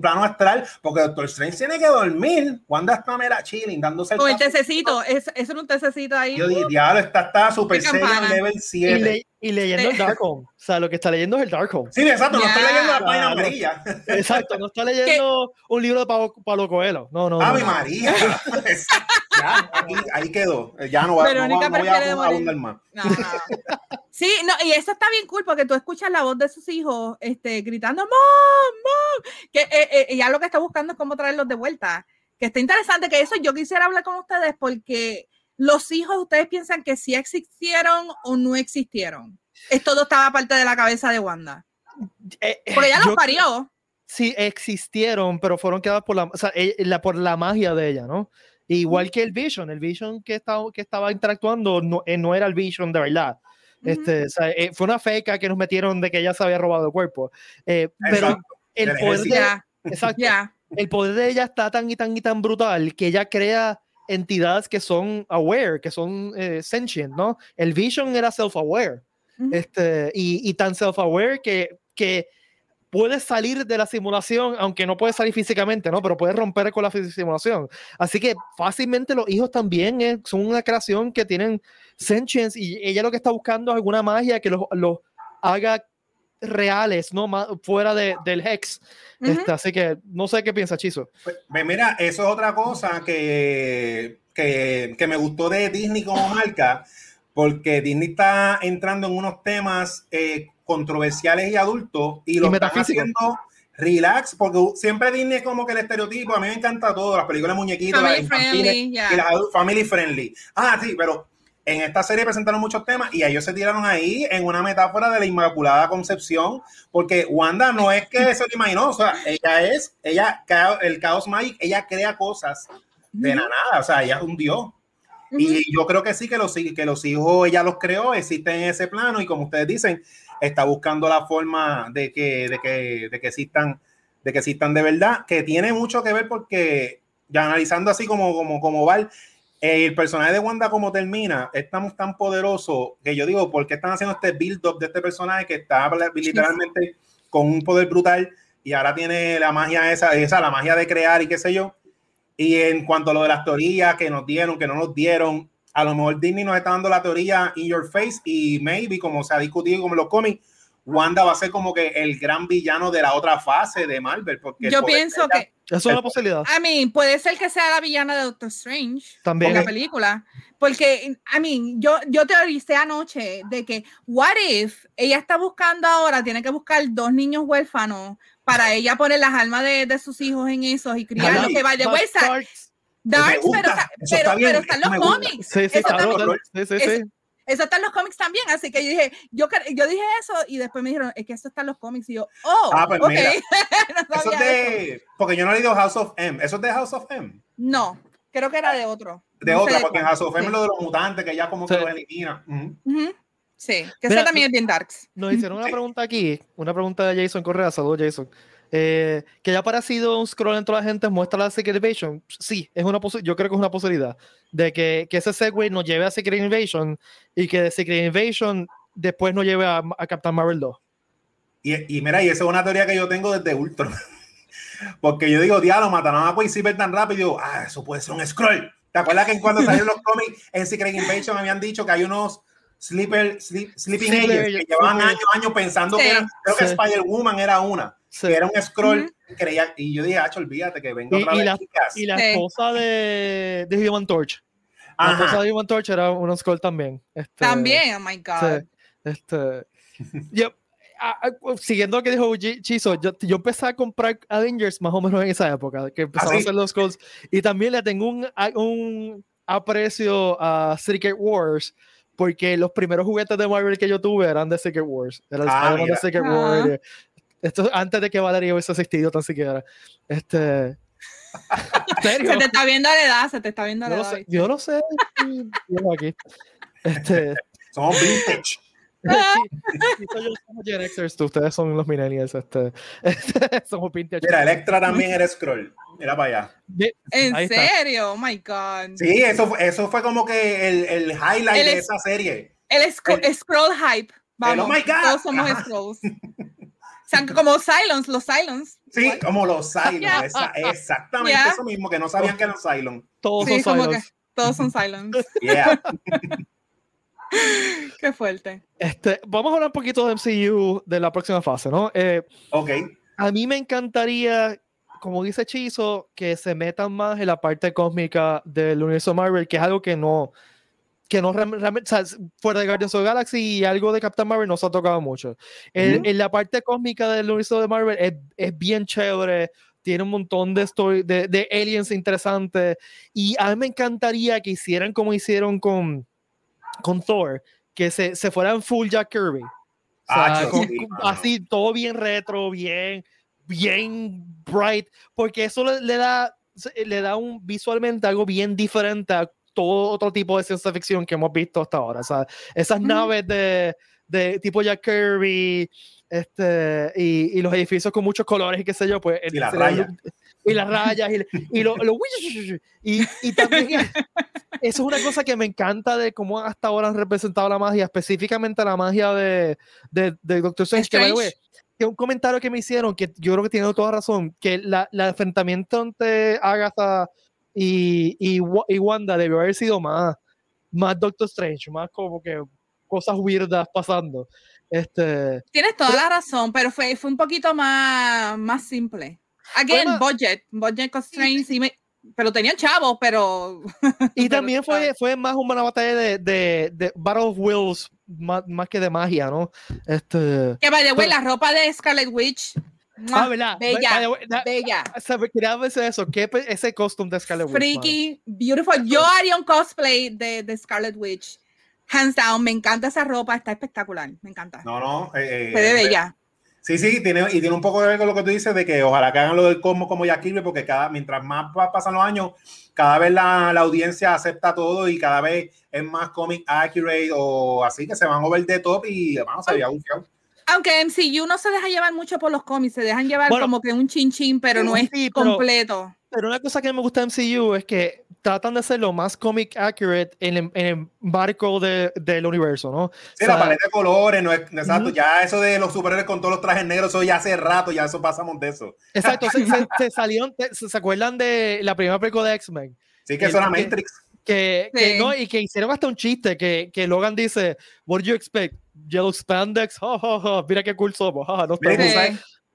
plano astral, porque Doctor Strange tiene que dormir. Wanda está mera chilling, dándose el Con el café. tececito, es, eso era un tececito ahí. Yo dije, diablo, está, está serio campana. level Y, 7. le- y leyendo el Darkhold. O sea, lo que está leyendo es el Darkhold. Sí, exacto, no estoy Ya. leyendo la página amarilla. Exacto, no está leyendo un libro de Pablo, Pablo Coelho. No, no. no, ¡Ave no. María! ya, aquí, ahí quedó. Ya no, va, no, Verónica va- no voy a abundar más. No, no. Sí, no, y eso está bien cool porque tú escuchas la voz de sus hijos este, gritando ¡Mom! ¡Mom! Que eh, eh, ya lo que está buscando es cómo traerlos de vuelta. Que está interesante que eso yo quisiera hablar con ustedes porque los hijos, ustedes piensan que sí existieron o no existieron. Es todo estaba parte de la cabeza de Wanda. Eh, eh, Porque ella los yo- parió. Sí, existieron, pero fueron creadas por la, o sea, eh, la- por la magia de ella, ¿no? Igual que el Vision, el Vision que estaba, que estaba interactuando no, eh, no era el Vision de verdad. Este, o sea, eh, fue una feca que nos metieron de que ella se había robado el cuerpo. Eh, pero el poder, de, exacto, ya. el poder de ella está tan y tan y tan brutal que ella crea entidades que son aware, que son eh, sentient, ¿no? El Vision era self-aware. Este, y, y tan self-aware que, que puedes salir de la simulación, aunque no puedes salir físicamente, ¿no? Pero puedes romper con la simulación. Así que fácilmente los hijos también eh, son una creación que tienen sentience y ella lo que está buscando es alguna magia que los, los haga reales, ¿no? Ma- fuera de, del Hex. Ujú. Este, así que no sé qué piensa Chizo. Pues, mira, eso es otra cosa que, que, que me gustó de Disney como marca, porque Disney está entrando en unos temas eh, controversiales y adultos y lo están metafísicos. haciendo relax, porque siempre Disney es como que el estereotipo, a mí me encanta todo, las películas las Family infantiles friendly, ya. y las family friendly. Ah, sí, pero en esta serie presentaron muchos temas y ellos se tiraron ahí en una metáfora de la Inmaculada Concepción, porque Wanda no es que se lo imaginó, o sea, ella es, ella, el Chaos Magic, ella crea cosas de la nada, o sea, ella es un dios. Y yo creo que sí, que los, que los hijos ella los creó, existen en ese plano y como ustedes dicen, está buscando la forma de que, de que, de que existan, de que existan de verdad, que tiene mucho que ver porque ya analizando así como, como, como Val, el personaje de Wanda como termina, es tan, tan poderoso que yo digo, ¿por qué están haciendo este build-up de este personaje que está literalmente con un poder brutal y ahora tiene la magia esa, esa, la magia de crear y qué sé yo? Y en cuanto a lo de las teorías que nos dieron, que no nos dieron, a lo mejor Disney nos está dando la teoría in your face y maybe, como se ha discutido como los cómics, Wanda va a ser como que el gran villano de la otra fase de Marvel. Porque Yo pienso que, es una posibilidad. I mean, puede ser que sea la villana de Doctor Strange También. en la película. Porque, I mean, yo, yo teoricé anoche de que, what if ella está buscando ahora, tiene que buscar dos niños huérfanos para ella poner las almas de, de sus hijos en esos y criarlos. Que vaya, güey, sa- Bastards. Darks, gusta, pero, pero, pero están los cómics. Sí, sí, brutal. Sí, sí, sí. Eso está en los cómics también, así que yo dije, yo, yo dije eso y después me dijeron, es que esto está en los cómics y yo, oh, Ah, pues ok. mira, No Eso es sabía eso. de. Porque yo no he leído House of M. Eso es de House of M. No, creo que era de otro. De No otra, porque en. House of M Sí. es lo de los mutantes que ya como Sí. que los elimina. Sí, que Mira, ese también es bien darks. Nos hicieron una pregunta aquí, una pregunta de Jason Correa, saludos Jason. Eh, que ya ha aparecido un scroll en toda la gente, muestra la Secret Invasion. Sí, es una yo creo que es una posibilidad de que, que ese segue nos lleve a Secret Invasion y que de Secret Invasion después nos lleve a, a Captain Marvel 2. Y, y mira, y esa es una teoría que yo tengo desde Ultron. Porque yo digo, diablo, mataron a Quicksilver tan rápido. Y digo, ah, eso puede ser un scroll. ¿Te acuerdas que en cuando salieron los cómics en Secret Invasion habían dicho que hay unos sleeper, sleep- sleeping Sí, agents que llevaban sí. años, años pensando Sí. que eran, creo que Sí. Spider-Woman era una, Sí. que era un scroll. creía, y yo dije, hacho, olvídate que venga Y- otra y vez. la- chicas". Y la Sí. esposa de, de Human Torch. La Ajá. esposa de Human Torch era un scroll también. Este, También, oh my God. Sí, este, yo, a- a- siguiendo lo que dijo Chizo, yo, yo empecé a comprar Avengers más o menos en esa época, que empezaron ¿Ah, a hacer los calls, y también le tengo un, a- un aprecio a Secret Wars, porque los primeros juguetes de Marvel que yo tuve eran de Secret Wars, era el Ah, Spider-Man de. Secret Ah. Wars, esto antes de que Valeria hubiese existido tan siquiera, este... ¿En serio? Se te está viendo la edad, se te está viendo la edad. sé, yo lo sé, aquí. Este, Somos vintage. Ustedes son los millennials, este, somos vintage. Mira, Electra también era scroll. Mira para allá. ¿En ahí está. serio? Oh my God. Sí, eso, fue- eso fue como que el, el highlight El de es- esa serie. El scro- scroll hype. Vamos, oh my God. todos somos Ajá. scrolls. Como Silence, los Silence. Sí, como los Cylons. Yeah. esa- exactamente Yeah. eso mismo, que no sabían que eran Cylons. Todos Sí, son Cylons. todos son Silence. Yeah. Qué fuerte. Este, vamos a hablar un poquito de MCU de la próxima fase, ¿no? Eh, ok. a mí me encantaría, como dice Chizo, que se metan más en la parte cósmica del universo Marvel, que es algo que no, que no realmente, o sea, fuera de Guardians of the Galaxy y algo de Captain Marvel no se ha tocado mucho. En la parte cósmica del universo de Marvel es, es bien chévere, tiene un montón de, story, de, de aliens interesantes y a mí me encantaría que hicieran como hicieron con, con Thor, que se, se fueran full Jack Kirby. O sea, Acho, con- sí, con- mano. así, todo bien retro, bien, bien bright, porque eso le, le da, le da un visualmente algo bien diferente a todo otro tipo de ciencia ficción que hemos visto hasta ahora. O sea, esas naves de, de tipo Jack Kirby, este, y, y los edificios con muchos colores y qué sé yo, pues Y las rayas. y las rayas y, y lo, lo y, y, también eso es una cosa que me encanta de cómo hasta ahora han representado la magia, específicamente la magia de, de, de Doctor Strange, que, que un comentario que me hicieron, que yo creo que tiene toda razón, que la, la enfrentamiento entre Agatha y, y, y, Wanda debió haber sido más, más Doctor Strange, más como que cosas weirdas pasando. Este, Tienes toda la razón, pero fue, fue un poquito más, más simple. Again, budget, budget constraints, y pero tenían chavos, pero... Y también fue, fue más una batalla de, de, de Battle of Wills, más, más, que de magia, ¿no? Este, que, by the way, la ropa de Scarlet Witch Ah, ¿verdad? Bella, bella. Quería decir eso, ¿qué ese costume de Scarlet Witch? Freaky, beautiful. Yo haría un cosplay de, de Scarlet Witch. Hands down, me encanta esa ropa, está espectacular, me encanta. No, no. Eh, Se ve eh, bella. Sí, sí, tiene, y tiene un poco de ver con lo que tú dices de que ojalá que hagan lo del cosmos como Jack Kirby, porque cada, mientras más pasan los años, cada vez la, la, audiencia acepta todo y cada vez es más comic accurate o así que se van a ver de top y vamos a ver aunque MCU no se deja llevar mucho por los cómics, se dejan llevar como que un chin chin, pero no es completo. Pero una cosa que me gusta de MCU es que tratan de ser lo más comic accurate en el, en el barco de, del universo, ¿no? Sí, la paleta de colores, no es, exacto, ya eso de los superhéroes con todos los trajes negros, eso ya hace rato, ya eso pasamos de eso. Exacto, se, se, salieron, se, acuerdan de la primera película de X-Men? Sí, que eso era Matrix. Que, que, no, y que hicieron hasta un chiste que, que Logan dice, what do you expect? Yellow spandex, oh, mira qué cool somos, no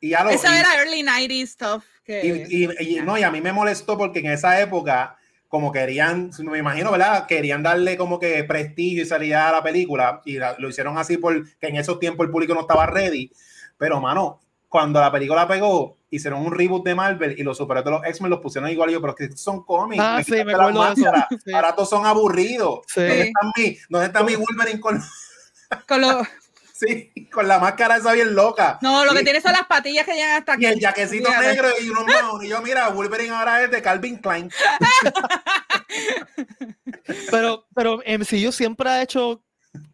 y ya lo, Eso era early 90s stuff. Que, y, y, y, no, y a mí me molestó porque en esa época, como querían, me imagino, ¿verdad? Querían darle como que prestigio y salida a la película y lo hicieron así porque en esos tiempos el público no estaba ready. Pero, mano, cuando la película pegó, hicieron un reboot de Marvel y los superhéroes de los X-Men los pusieron igual. yo, pero que son cómics. Ah, sí, me acuerdo de eso. Ahora todos son aburridos. ¿Dónde, están mi, ¿Dónde está mi Wolverine con.? Con los. Sí, con la máscara esa bien loca. No, lo que tiene son las patillas que llegan hasta aquí. Y el jaquecito negro y unos manos. Y yo, mira, Wolverine ahora es de Calvin Klein. pero, pero MCU siempre ha hecho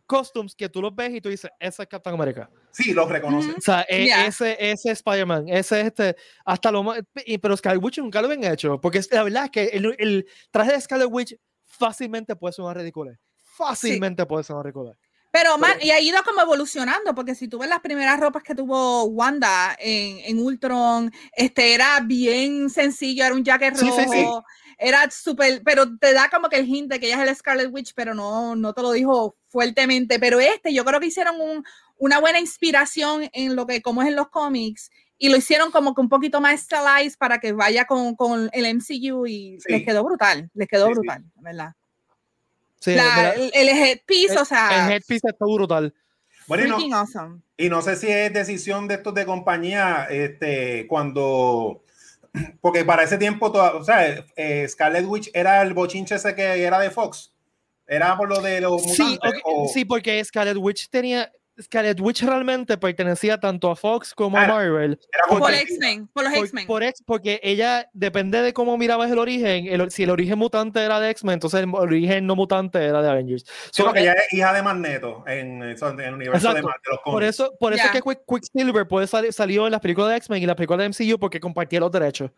costumes que tú los ves y tú dices, ese es Captain America. Sí, los reconoces. O sea, e, ese, ese Spider-Man, ese este, hasta lo más, pero Scarlet Witch nunca lo han hecho, porque la verdad es que el, el traje de Scarlet Witch fácilmente puede ser una ridícula. Fácilmente puede ser una ridícula. Pero, man, y ha ido como evolucionando, porque si tú ves las primeras ropas que tuvo Wanda en, en Ultron, este era bien sencillo, era un jacket rojo, era súper, pero te da como que el hint de que ella es el Scarlet Witch, pero no, no te lo dijo fuertemente. Pero este, yo creo que hicieron un, una buena inspiración en lo que, como es en los cómics, y lo hicieron como que un poquito más stylized para que vaya con, con el MCU y les quedó brutal, les quedó brutal, ¿verdad? El, el, headpiece, o sea. El headpiece está brutal. Bueno, y no, awesome. y no sé si es decisión de estos de compañía, este, cuando, porque para ese tiempo, o sea, eh, Scarlet Witch era el bochinche ese que era de Fox, era por lo de los sí, sí, porque Scarlet Witch tenía, Scarlet Witch realmente pertenecía tanto a Fox como a Marvel. por, X-Men, por los X-Men. Por, porque ella, depende de cómo mirabas el origen, el, si el origen mutante era de X-Men, entonces el origen no mutante era de Avengers. Sí, porque ella es hija de Magneto en, en el universo de, Marvel, Por eso, por eso es que Quicksilver puede salir, salió en las películas de X-Men y las películas de MCU porque compartía los derechos.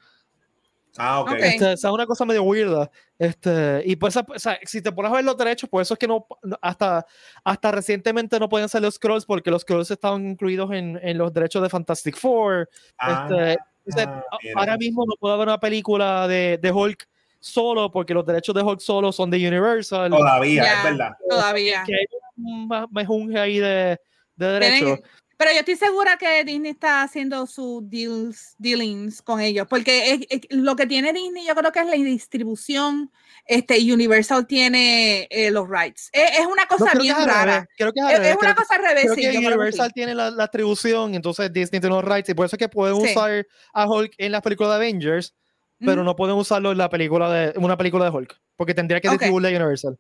Ah, ok. Este, es una cosa medio weirda. Este, y pues, o sea, si te pones a ver los derechos, por eso es que no, hasta, hasta recientemente no podían salir los scrolls porque los scrolls estaban incluidos en, en los derechos de Fantastic Four. este, ah, ahora mismo no puedo ver una película de, de, Hulk solo porque los derechos de Hulk solo son de Universal. Todavía, es verdad. Todavía. Que hay un mejunje ahí de, de derechos. Pero yo estoy segura que Disney está haciendo sus deals, dealings con ellos, porque lo que tiene Disney yo creo que es la distribución, este, Universal tiene eh, los rights. Es, una cosa bien rara. Creo que es, una cosa al revés. Creo que Universal tiene la, la, distribución, entonces Disney tiene los rights, y por eso es que pueden usar a Hulk en la película de Avengers, pero no pueden usarlo en la película de una película de Hulk, porque tendría que distribuirle a Universal.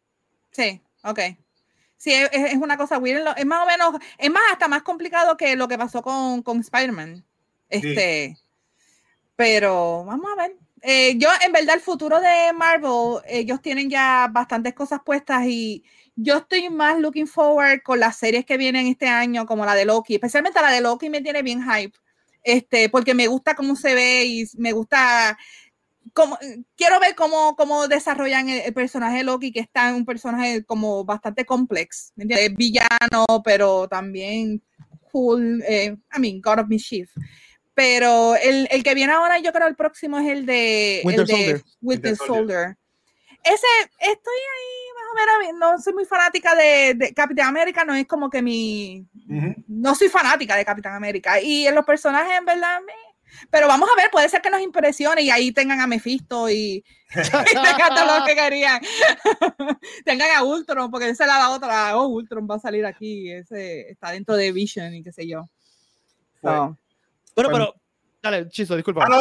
Sí, ok. Sí, es, es, una cosa weird. Es más o menos, es más, hasta más complicado que lo que pasó con, con Spider-Man. Este, pero vamos a ver. Eh, yo, en verdad, el futuro de Marvel, ellos tienen ya bastantes cosas puestas y yo estoy más looking forward con las series que vienen este año, como la de Loki, especialmente la de Loki me tiene bien hype. este, porque me gusta cómo se ve y me gusta como, quiero ver cómo, cómo desarrollan el, personaje de Loki, que está en un personaje como bastante complex, ¿me Villano, pero también cool, eh, I mean, God of Mischief. Pero el, el, que viene ahora, yo creo el próximo es el de Winter el de Soldier. Winter Soldier. Ese, estoy ahí más o menos, no soy muy fanática de, de Capitán América, no es como que mi, Ujú. no soy fanática de Capitán América. Y en los personajes, en verdad, me- pero vamos a ver, puede ser que nos impresione y ahí tengan a Mephisto y, y tengan todo lo que querían. tengan a Ultron, porque esa es la otra. Oh, Ultron va a salir aquí, ese está dentro de Vision y qué sé yo. So, Bueno, Bueno. pero, dale, Chizo, disculpa. Ah, no,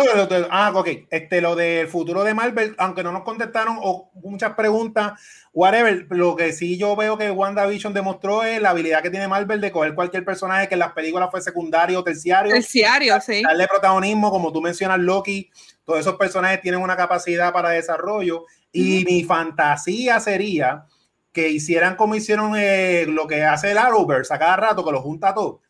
ah, ok. Este, lo del futuro de Marvel, aunque no nos contestaron o muchas preguntas, whatever, lo que sí yo veo que WandaVision demostró es la habilidad que tiene Marvel de coger cualquier personaje que en las películas fue secundario o terciario, terciario, sí. darle protagonismo, como tú mencionas, Loki, todos esos personajes tienen una capacidad para desarrollo y mi fantasía sería que hicieran como hicieron eh, lo que hace el Arrowverse a cada rato, que lo junta todo.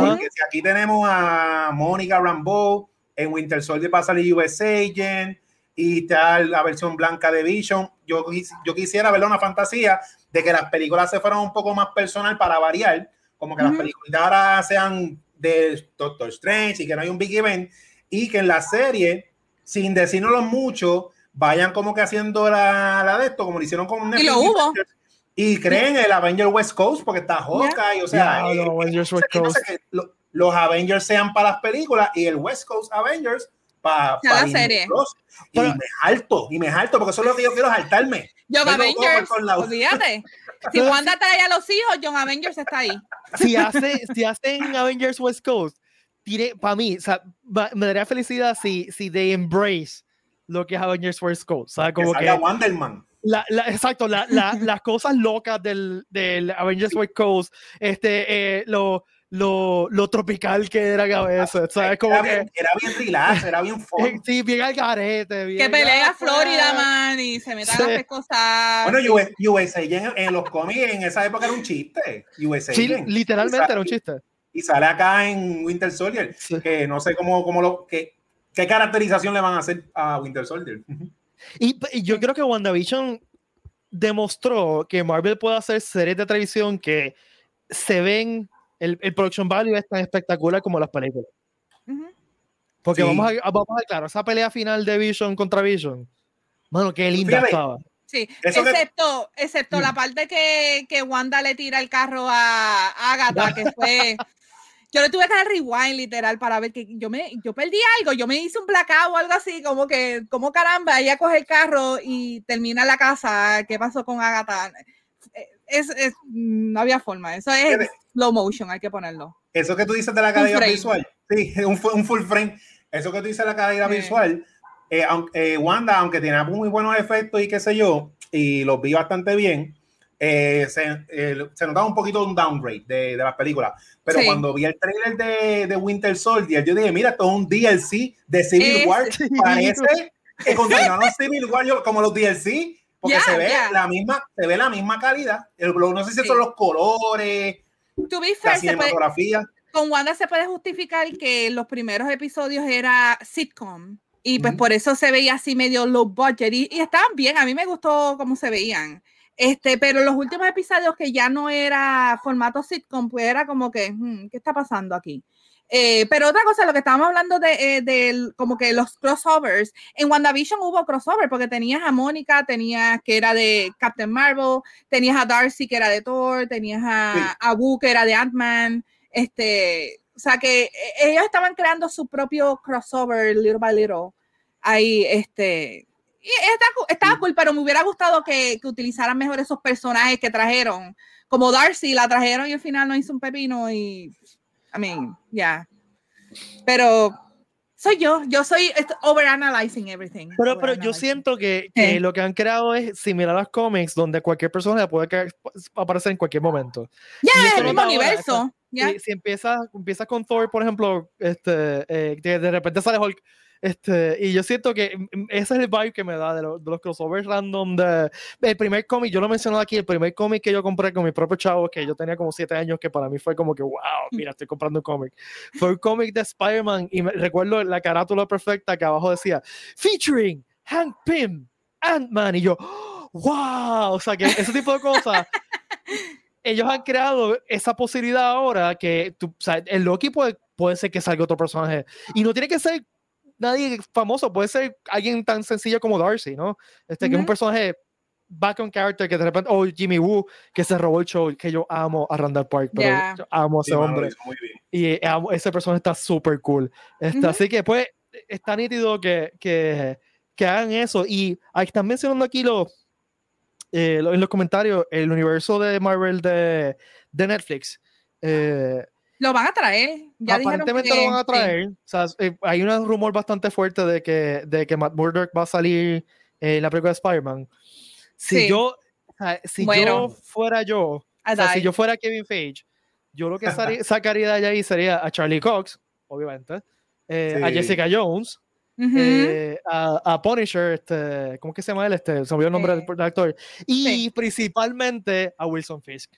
Porque si aquí tenemos a Mónica Rambeau, en Winter Soldier va a salir US Agent y está la versión blanca de Vision. Yo, yo quisiera ver una fantasía de que las películas se fueran un poco más personal para variar, como que las Ujú. películas ahora sean de Doctor Strange y que no hay un big event y que en la serie, sin decírnoslo mucho, vayan como que haciendo la, la de esto, como lo hicieron con Y lo hubo. Y creen el Avenger West Coast porque está Hawkeye, o sea, Avengers West que Coast. que lo- los Avengers sean para las películas y el West Coast Avengers para Para la serie. Y Pero- me jalto, y me jalto, porque eso es lo que yo quiero saltarme. John Avengers, lados. olvídate. Si Wanda trae a los hijos, John Avengers está ahí. si, hace, si hacen Avengers West Coast, para mí, o sea, va- me daría felicidad si, si they embrace lo que es Avengers West Coast. ¿sabes? Que Como que, salga Wonderman. La, la- exacto, la, la- las cosas locas del, del Avengers West Coast, este, eh, lo, lo, lo tropical que era a veces, ¿sabes? Como Era que, bien, era bien relax, era bien eh, fun. sí, bien al garete. Bien, Que pelea ah, Florida, man, y se metan Sí. a pescosar. Bueno, US, USA en, en los cómics en esa época era un chiste. USA Sí, literalmente Y sa- era un chiste. Y sale acá en Winter Soldier, Sí. que no sé cómo, cómo lo, qué, qué caracterización le van a hacer a Winter Soldier. Y, y yo creo que WandaVision demostró que Marvel puede hacer series de televisión que se ven, el, el production value es tan espectacular como las películas. Porque Sí. vamos, a, vamos a claro, esa pelea final de Vision contra Vision, mano, qué linda Fíjate, estaba. Sí, Eso que- excepto, excepto la parte que, que Wanda le tira el carro a Agatha, que fue. Yo le tuve que dar rewind literal para ver que yo me yo perdí algo, yo me hice un blackout o algo así, como que, como caramba, ella coge el carro y termina la casa. ¿Qué pasó con Agatha? Eh, Es, es- no había forma, eso es slow motion, hay que ponerlo. Eso que tú dices de la frame. visual, sí, un, un full frame. Eso que tú dices de la calidad Sí. visual, eh, aunque, eh, Wanda, aunque tiene muy buenos efectos y qué sé yo, y los vi bastante bien, eh, se, eh, se notaba un poquito un downgrade de, de las películas. Pero Sí. cuando vi el trailer de, de Winter Soldier, yo dije, mira, esto es un DLC de Civil Es- War. Parece que continuaron Civil War como los DLC, porque Ya, se ve ya. la misma, se ve la misma calidad. El- no sé si Sí. son los colores, To be la fair, se puede- cinematografía. con Wanda se puede justificar que los primeros episodios era sitcom y pues Ujú. por eso se veía así medio low budget y, y estaban bien, a mí me gustó cómo se veían. Este, pero los últimos episodios que ya no era formato sitcom, pues era como que, hmm, ¿qué está pasando aquí? Eh, pero otra cosa, lo que estábamos hablando de, eh, como que los crossovers, en WandaVision hubo crossover porque tenías a Mónica, tenías que era de Captain Marvel, tenías a Darcy que era de Thor, tenías a, Sí. a Wu que era de Ant-Man, este, o sea que eh, ellos estaban creando su propio crossover little by little. Ahí, este, y está, cu- estaba Sí. cool, pero me hubiera gustado que, que utilizaran mejor esos personajes que trajeron. Como Darcy la trajeron y al final no hizo un pepino y, I mean, ya. Pero soy yo, yo soy overanalyzing everything. Pero, pero yo siento que, que Sí. lo que han creado es similar a los cómics, donde cualquier persona puede ca- aparecer en cualquier momento. Ya, y es eso el mismo ahora, universo. ya. Si, si empiezas, empiezas con Thor, por ejemplo, este, eh, que de repente sale Hulk, Este, y yo siento que mm, mm, ese es el vibe que me da de, lo- de los crossovers random. De, el primer cómic, yo lo he mencionado aquí, el primer cómic que yo compré con mi propio chavo, que yo tenía como siete años, que para mí fue como que, wow, mira, estoy comprando un cómic. Fue un cómic de Spider-Man y me, recuerdo la carátula perfecta que abajo decía, featuring Hank Pym, Ant-Man. Y yo, wow, o sea, que ese tipo de cosas. Ellos han creado esa posibilidad ahora que tú, o sea, el Loki puede, puede ser que salga otro personaje. Y no tiene que ser nadie famoso, puede ser alguien tan sencillo como Darcy, ¿no? Este, que es un personaje back on character que de repente, o Jimmy Woo, que se robó el show, que yo amo a Randall Park, pero Ya. yo amo a ese hombre. hizo muy bien. Y eh, amo- ese personaje está súper cool. Este, Ujú. Así que pues está nítido que, que, que hagan eso. Y ahí están mencionando aquí los, eh, lo- en los comentarios el universo de Marvel de, de Netflix. Eh, Lo van a traer. Ya dijeron aparentemente que- lo van a sí. traer. O sea, eh, hay un rumor bastante fuerte de que, de que Matt Murdock va a salir en la película de Spider-Man. Si Sí. yo, si Bueno. yo fuera yo, o sea, si yo fuera Kevin Feige, yo lo que sacaría de ahí sería a Charlie Cox, obviamente, eh, a. Jessica Jones, eh, a, a Punisher, este, ¿cómo que se llama él? Este, se me olvidó el nombre Eh, del, del actor. Y sí. principalmente a Wilson Fisk.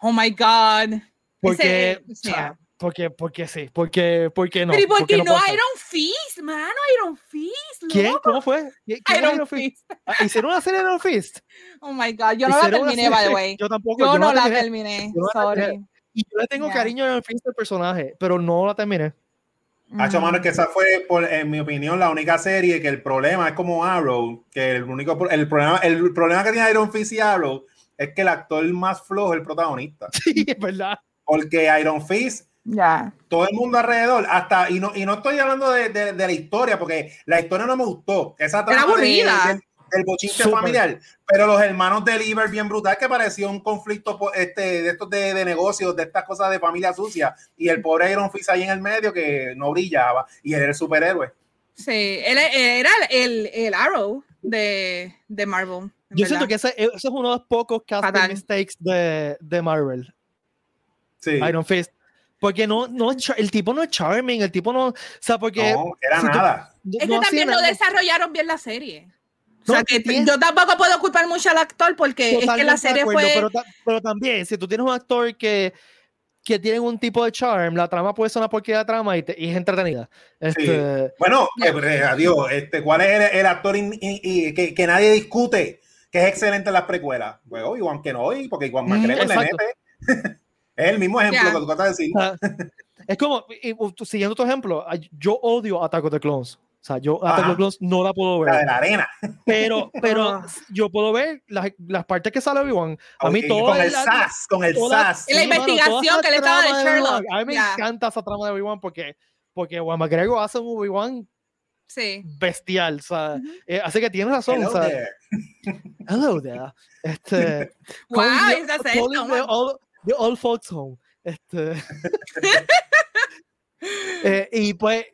Oh my God. Porque, Ese- o sí. sea, porque, porque sí, porque, porque no. Pero ¿y por porque qué no ser. Iron Fist, mano? Iron Fist. ¿Quién? loco. ¿Cómo fue? ¿Qui- quién era Iron Iron Fist? Fist. Ah, ¿Hicieron una serie de Iron Fist? Oh my God. Yo no la terminé, by the way. Yo tampoco. Yo no la terminé. terminé. yo no la terminé. Sorry. Y yo le tengo Ya. cariño a Iron Fist del personaje, pero no la terminé. Hacho, Mm. mano, es que esa fue, por, en mi opinión, la única serie que el problema es como Arrow, que el único el problema, el problema que tiene Iron Fist y Arrow es que el actor más flojo es el protagonista. Sí, es verdad. Porque Iron Fist, Ya. todo el mundo alrededor, hasta, y no, y no estoy hablando de, de- de la historia, porque la historia no me gustó. Esa de- aburrida. del, del bochinche Súper. familiar, pero los hermanos de Liver bien brutal que parecía un conflicto este, de estos de, de negocios, de estas cosas de familia sucia, y el pobre Iron Fist ahí en el medio que no brillaba, y él era el superhéroe. Sí. Él era el, el Arrow de, de Marvel. Yo siento que ese, ese es uno de los pocos casting Fatal. mistakes de, de Marvel, Sí. Iron Fist. Porque no, no, el tipo no es charming, el tipo no, o sea, porque no, era si tú- nada. no- Es no que también no desarrollaron bien la serie. No, o sea, que tiene- yo tampoco puedo culpar mucho al actor porque es que la serie acuerdo, fue. Pero, ta- pero también, si tú tienes un actor que, que tiene un tipo de charm, la trama puede ser una porquería de trama y, te- y es entretenida. Este, Bueno, Ya. eh, adiós, este, ¿cuál es el, el actor in- in- in- que, que nadie discute que es excelente en las precuelas? Pues Iván Kenobi, porque Iván Mm, McGregor le mete. es el mismo ejemplo Ya. que tú acabas de decir. sea, es como, y- siguiendo tu ejemplo, yo odio Attack of the Clones. O sea, yo Attack of the Clones no la puedo La de ver. la arena. Pero, pero Ah. yo puedo ver las, las partes que sale Obi-Wan. A mí Ok, todo con el la- SAS, con el toda- SAS. Y la investigación que él estaba de Sherlock. Obi-Wan, A mí me Ya. encanta esa trama de Obi-Wan porque, porque Juan McGregor hace un Obi-Wan Sí. bestial. O sea, Ujú. eh, así que tienes razón. Hello o sea, there. hello there. Este, Wow, calling wow. The old, folks home. Este, eh, y pues,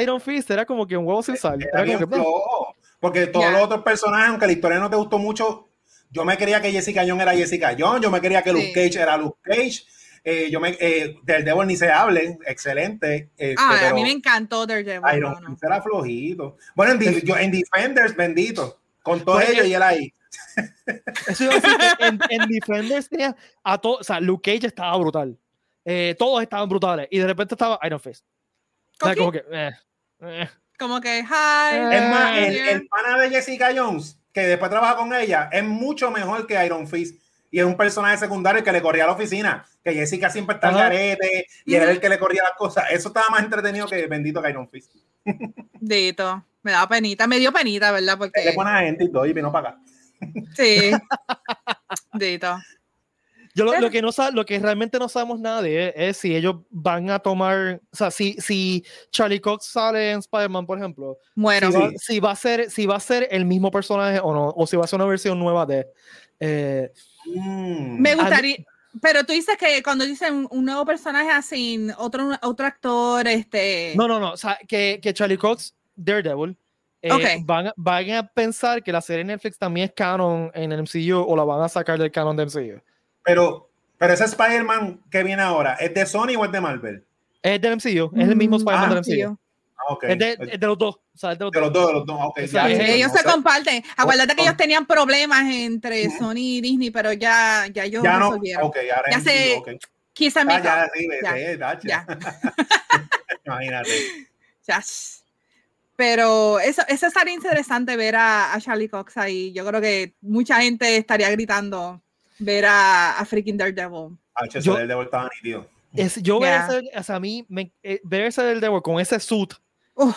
Iron Fist era como que un huevo sin sal. Era Era como que, flojo. Porque todos los otros personajes, aunque la historia no te gustó mucho, yo me creía que Jessica Jones era Jessica Jones, yo me creía que Luke. Cage era Luke Cage. eh, yo me, eh, del Devil ni se hable, excelente. este, Ah, a mí me encantó Daredevil. Iron no, era flojito. Bueno, en, Di- yo- en Defenders, bendito. Con todos Pues, ellos y él ahí. Eso iba a decir que en, en Defenders tenía a todos, o sea, Luke Cage estaba brutal. Eh, todos estaban brutales. Y de repente estaba Iron Fist. O sea, Coqui, como que, eh, eh. Como que, hi. Es más, el, el pana de Jessica Jones, que después trabaja con ella, es mucho mejor que Iron Fist. Y es un personaje secundario que le corría a la oficina. Que Jessica siempre está al Ajá. garete y era el que le corría las cosas. Eso estaba más entretenido que bendito que Iron Fist. Dito. Me daba penita, me dio penita, ¿verdad? Porque es buena gente y todo, y vino para acá. sí. Dito. Yo lo, que no lo que realmente no sabemos nada de es, es si ellos van a tomar, o sea, si, si Charlie Cox sale en Spider-Man, por ejemplo, Bueno, si, va, Sí. si va a ser, si va a ser el mismo personaje o no, o si va a ser una versión nueva de. eh, Mm. me gustaría. Pero tú dices que cuando dicen un nuevo personaje así, otro, otro actor, este. no, no, no, o sea, que, que Charlie Cox, Daredevil, eh, van, a- van a pensar que la serie Netflix también es canon en el MCU o la van a sacar del canon de MCU. Pero, pero ese Spider-Man que viene ahora, ¿es de Sony o es de Marvel? Es del MCU, es el mismo Mm, Spider-Man ah, del sí, MCU. Ah, ok. Es de, es de los dos. O sea, es de los De los dos. dos, de los dos. Ok, Exacto. ya, Sí, eh, ellos no se comparten. Acuérdate que oh. ellos tenían problemas entre Sony y Disney, pero ya, ya ellos Ya no. resolvieron. Ahora Ya. Kiss and Ah, ya, sí, Ya, ya. Imagínate. Pero eso, eso estaría interesante ver a, a Charlie Cox ahí. Yo creo que mucha gente estaría gritando ver a, a freaking Daredevil. H, Yo- ese del Devil estaba nítido. Es, yo Ya. ver ese, o sea, a mí, me, eh, ver ese del Devil con ese suit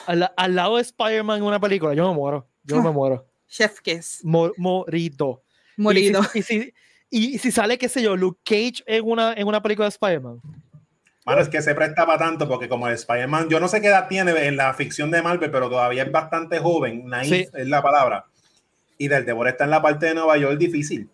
al, al lado de Spider-Man en una película, yo me muero. Yo me Ah. muero. Chef Kiss. Mo- morido. Morido. Y si, y si- y si sale, qué sé yo, Luke Cage en una, en una película de Spider-Man. Bueno, es que se presta para tanto porque como el Spider-Man, yo no sé qué edad tiene en la ficción de Marvel, pero todavía es bastante joven, naif Sí. es la palabra. Y del Devil está en la parte de Nueva York difícil.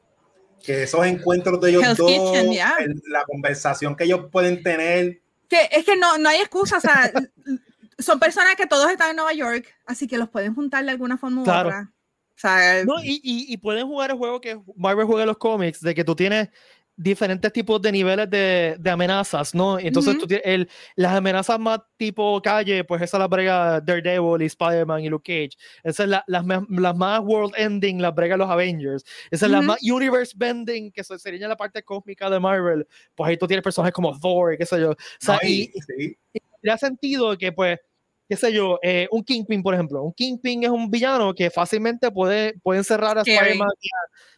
Que esos encuentros de ellos Hell's dos, Kitchen, ya. el- la conversación que ellos pueden tener, Que, es que no, no hay excusa. O sea, son personas que todos están en Nueva York, así que los pueden juntar de alguna forma u Claro. otra. O sea, No, y, y, y pueden jugar el juego que Marvel juega en los cómics, de que tú tienes diferentes tipos de niveles de, de amenazas, ¿no? Entonces Ujú. tú tienes el, las amenazas más tipo calle, pues esa las brega Daredevil y Spider-Man y Luke Cage. Esas es la- las, más- las más world ending las brega los Avengers. Esas es las Ujú. más universe bending, que se- sería la parte cósmica de Marvel. Pues ahí tú tienes personajes como Thor y qué sé yo. O sea, y, Y- sí, le ha sentido que, pues, qué sé yo, eh, un Kingpin, por ejemplo. Un Kingpin es un villano que fácilmente puede, puede encerrar a. Spider-Man. y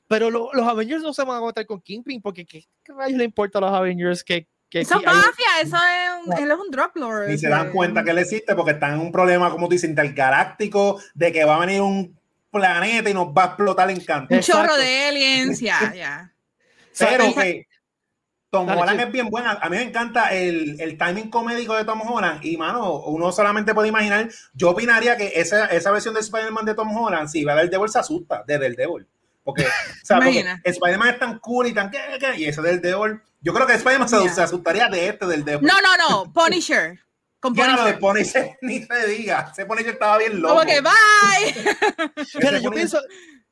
Pero lo- los Avengers no se van a agotar con Kingpin porque ¿qué, qué rayos le importa a los Avengers que... que eso es mafia, eso es un, él es un drug lord. ni se dan cuenta que él existe porque están en un problema, como tú dices, intergaláctico, de que va a venir un planeta y nos va a explotar en canto. Un chorro de aliens, ya, ya. Pero que Tom Dale, Holland sí. es bien buena. A mí me encanta el, el timing comédico de Tom Holland. Y, mano, uno solamente puede imaginar. Yo opinaría que esa, esa versión de Spider-Man de Tom Holland, si va del Devil, se asusta de Devil. Porque, o sea, porque Imagina. Spider-Man es tan cool y tan. Y ese del Devil. Yo creo que Spider-Man se, Ya. se asustaría de este del Devil. No, no, no, Punisher. Con Ya lo de Punisher. Punisher, ni se diga. Ese Punisher estaba bien loco. Como que bye. Pero yo Punisher- pienso,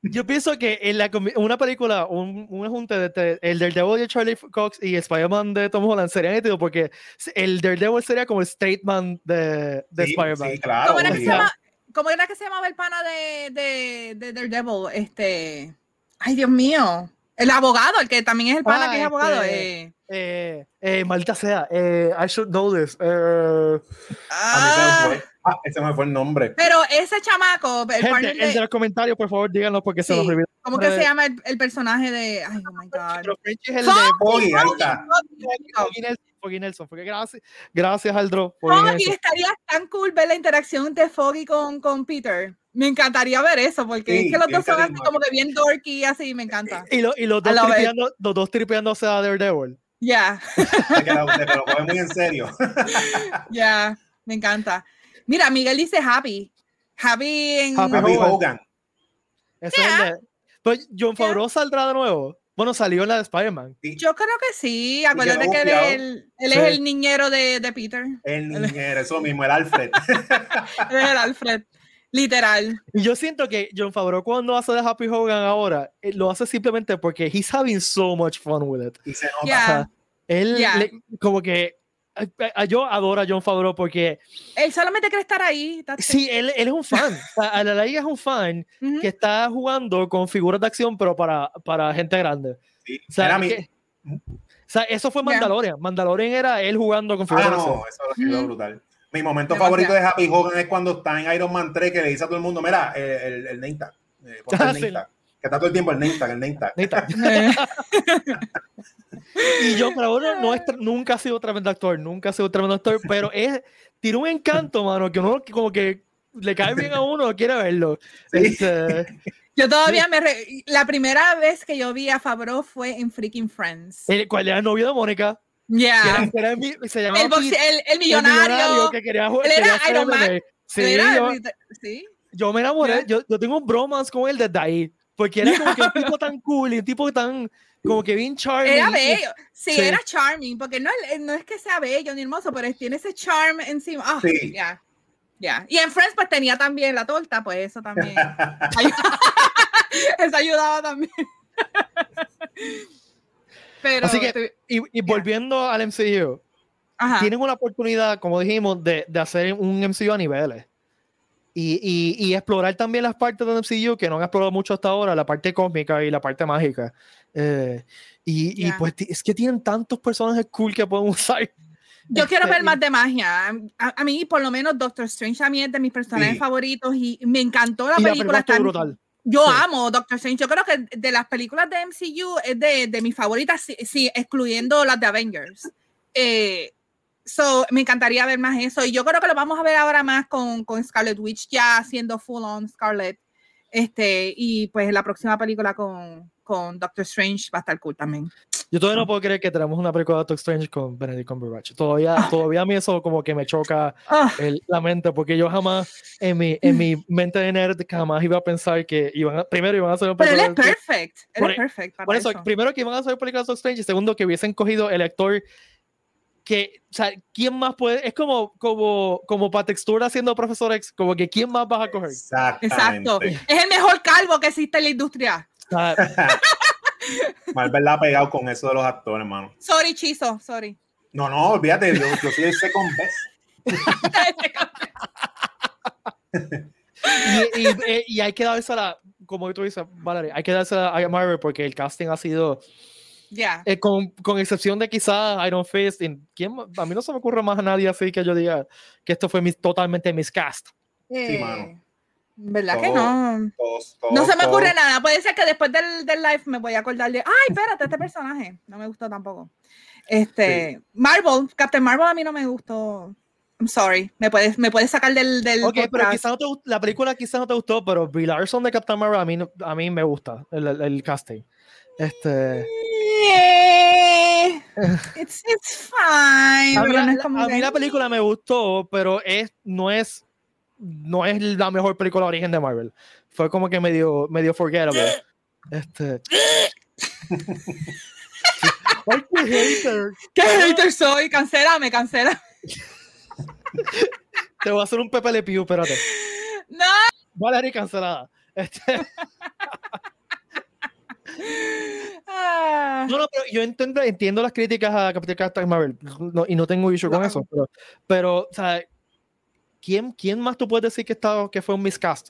yo pienso que en la, una película, un, un junte de, de- el Daredevil de Charlie Cox y Spider-Man de Tom Holland sería nítido porque el Daredevil sería como el statement de, de Sí, Spider-Man. sí, claro. ¿Cómo era, que se llama, ¿Cómo era que se llamaba el pana de, de, de Daredevil? Este. Ay, Dios mío. El abogado, el que también es el pana Ah, que es abogado. este, eh. Eh, eh, maldita sea, eh, I should know this. eh, se Ah. Ah, ese me fue el nombre. pero ese chamaco, el gente, partner de- de los comentarios, por favor, díganos porque se Sí. nos olvidó. ¿Cómo que se llama el, el personaje de. Ay, oh my God. Pero French es el de Foggy, Foggy, ahí Foggy, está. Foggy, Foggy Nelson, Foggy Nelson, porque gracias, gracias al drop. Foggy, estaría tan cool ver la interacción de Foggy con, con Peter. Me encantaría ver eso, porque Sí, es que los dos son así como que bien dorky, así, me encanta. Y, lo- y los, dos tripeando, los dos tripeándose a Daredevil. Ya, lo, coge muy en serio. ya, me encanta. Mira, Miguel dice Happy. Happy en. Happy Happy Hogan. Hogan. Ese es el de- Pues John Yeah. Favreau saldrá de nuevo. Bueno, salió en la de Spider-Man. Yo creo que sí. Acuérdate que él, es bufiado. el, él Sí. es el niñero de, de Peter. El niñero, eso mismo, el Alfred. Él es el Alfred. Literal. Y yo siento que John Favreau cuando hace de Happy Hogan ahora, eh, lo hace simplemente porque he's having so much fun with it. Y se nota. Ya. O sea, él Yeah. le- como que yo adoro a John Favreau porque Él solamente quiere estar ahí. sí, él, él es un fan. A la liga es un fan Ujú. que está jugando con figuras de acción, pero para, para gente grande. Sí, O sea, era mi- que- o sea, eso fue. Mandalorian. Mandalorian era él jugando con figuras Ah, de acción. no, eso ha sido Ujú. brutal. Mi momento Demasiado. favorito de Happy Hogan es cuando está en Iron Man 3 que le dice a todo el mundo, mira, el, el, el name tag, eh, el Ah, name sí. tag. Que está todo el tiempo el name tag, el name tag. Y John Favreau no es, nunca ha sido tremendo actor, nunca ha sido tremendo actor, pero es, tiene un encanto, mano, que uno como que le cae bien a uno, quiere verlo. Sí. Este, Yo todavía me. re- La primera vez que yo vi a Favreau fue en Freaking Friends. el cual era el novio de Mónica, Ya. que era- que era mi- se llamaba El, el, el el millonario. que quería jugar. Él era Iron Man. Sí, Era- yo, sí. yo me enamoré, yo, yo tengo un bromance con él desde ahí, porque era como que un tipo tan cool y un tipo tan, como que bien charming. Era bello. Sí, Sí. era charming, porque no, no es que sea bello ni hermoso, pero tiene ese charm encima. Ah, Sí. ya. Ya. Y en Friends, pues tenía también la torta, pues eso también. eso ayudaba también. Pero Así que- te- Y, y volviendo al MCU, Ajá. tienen una oportunidad, como dijimos, de, de hacer un MCU a niveles. Y, y, y, explorar también las partes del MCU que no han explorado mucho hasta ahora, la parte cósmica y la parte mágica. Eh, y, Yeah. y, pues es que tienen tantos personajes cool que pueden usar. Yo quiero Este, ver y- más de magia. A, a mí, por lo menos, Doctor Strange a mí es de mis personajes Sí. favoritos y me encantó la Y la película. película tan- brutal. Yo Sí. amo Doctor Strange. Yo creo que de las películas de MCU es de, de mis favoritas, sí, sí, excluyendo las de Avengers. Eh, so, me encantaría ver más eso. Y yo creo que lo vamos a ver ahora más con, con Scarlet Witch ya haciendo full on Scarlet. Este, y pues la próxima película con, con Doctor Strange va a estar cool también. Yo todavía no puedo creer que tenemos una película de Doctor Strange con Benedict Cumberbatch. Todavía, Ah. todavía a mí eso como que me choca Ah, el- la mente, porque yo jamás, en mi, en mi mente de nerd, jamás iba a pensar que iban a- primero iban a hacer una pero él es perfect. Él Por es perfect. para Por eso, eso. primero que iban a hacer películas de Doctor Strange y segundo que hubiesen cogido el actor que, o sea, ¿quién más puede? Es como, como, como para textura haciendo Profesor X, como que ¿quién más vas a coger? Exacto. Es el mejor calvo que existe en la industria. Marvel la ha pegado con eso de los actores, hermano. Sorry, Chizo, sorry. No, no, olvídate, yo, yo soy el second best. y, y- eh, y hay que dársela, como tú dices, Valerie, hay que dársela a Marvel porque el casting ha sido, Ya. eh, con, con excepción de quizás Iron Fist, y ¿quién a mí no se me ocurre más a nadie así que yo diga que esto fue mis, totalmente miscast. Eh, mano. ¿Verdad que no? Todos, No todos, se me ocurre todos. nada. Puede ser que después del, del live me voy a acordar de, ay, espérate, este personaje. No me gustó tampoco. Este, Marvel, Captain Marvel a mí no me gustó. I'm sorry. Me puedes, me puedes sacar del, del Ok, pero podcast. quizás no te la película quizás no te gustó, pero Brie Larson de Captain Marvel a mí, no- a mí me gusta el, el- el casting. Este, Eh, It's, it's fine. a, mí pero la, no es como a mí la película me gustó, pero es, no es no es la mejor película de origen de Marvel. Fue como que medio, medio forgettable. Este. Ay, qué hater. ¿Qué hater soy? Cancélame, cancela. Te voy a hacer un Pepe Le Pew, espérate. No. Valerie cancelada. Este, Ah. no, no, pero yo entiendo, entiendo las críticas a Captain Captain Marvel no, y no tengo issue con eso. Pero, pero o sea, ¿quién, ¿quién más tú puedes decir que, está, que fue un miscast?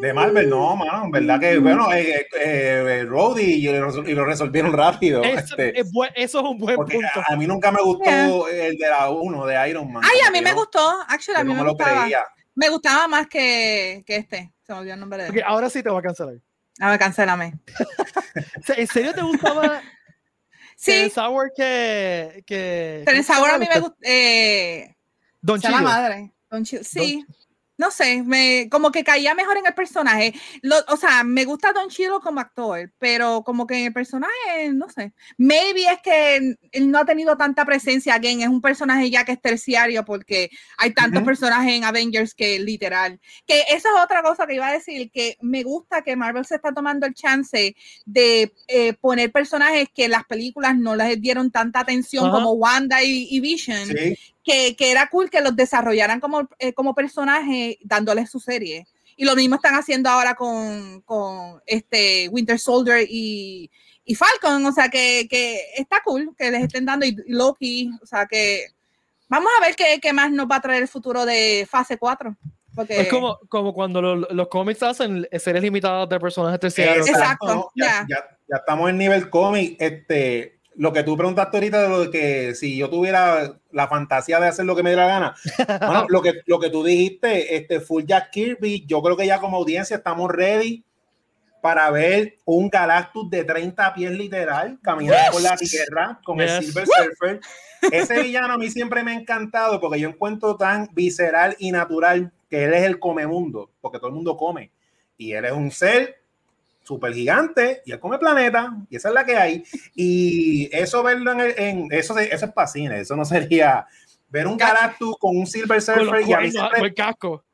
De Marvel, no, mano. En verdad que, bueno, eh, eh, eh, Rhodey y, lo resol- y lo resolvieron rápido. Es- este, es buen- eso es un buen porque punto. a, a mí nunca me gustó Yeah. el de la 1 de Iron Man. Ay, a mí me gustó. Actually, a mí no me, me lo gustaba. creía. Me gustaba más que, que este. Se me olvidó el nombre de él. ahora sí te voy a cancelar. A ver, cancélame. ¿En serio te gustaba Sí, Howard que. que Terence ¿cómo se Howard a mí me este? Don Chido. madre. Don Chill. Sí. No sé, me, como que caía mejor en el personaje. Lo- o sea, me gusta Don Chilo como actor, pero como que en el personaje, no sé. Maybe es que él no ha tenido tanta presencia. Again, es un personaje ya que es terciario porque hay tantos Ujú. personajes en Avengers que literal. Que esa es otra cosa que iba a decir, que me gusta que Marvel se está tomando el chance de eh, poner personajes que las películas no les dieron tanta atención Ajá. como Wanda y, y Vision Sí, que, que era cool que los desarrollaran como, eh, como personaje dándoles su serie. Y lo mismo están haciendo ahora con, con este Winter Soldier y, y Falcon. O sea, que, que está cool que les estén dando. Y, y Loki. O sea, que vamos a ver qué, qué más nos va a traer el futuro de fase 4. Porque, Es como, como cuando lo- los cómics hacen series limitadas de personajes terciarios. Exacto, ¿no? Ya, ya. ya- ya estamos en nivel cómic. Este, lo que tú preguntaste ahorita de lo de que si yo tuviera la fantasía de hacer lo que me diera la gana, bueno, lo, que, lo que tú dijiste, este, Full Jack Kirby, yo creo que ya como audiencia estamos ready para ver un Galactus de 30 pies literal caminando por la tierra con el Yes. Silver Surfer. Ese villano a mí siempre me ha encantado porque yo encuentro tan visceral y natural que él es el comemundo, porque todo el mundo come. Y él es un ser súper gigante y él come planeta y esa es la que hay. Y eso verlo en, el- en- eso, se- eso es para cine, eso no sería ver un Galactus con un Silver Surfer y a mí, siempre- con el casco.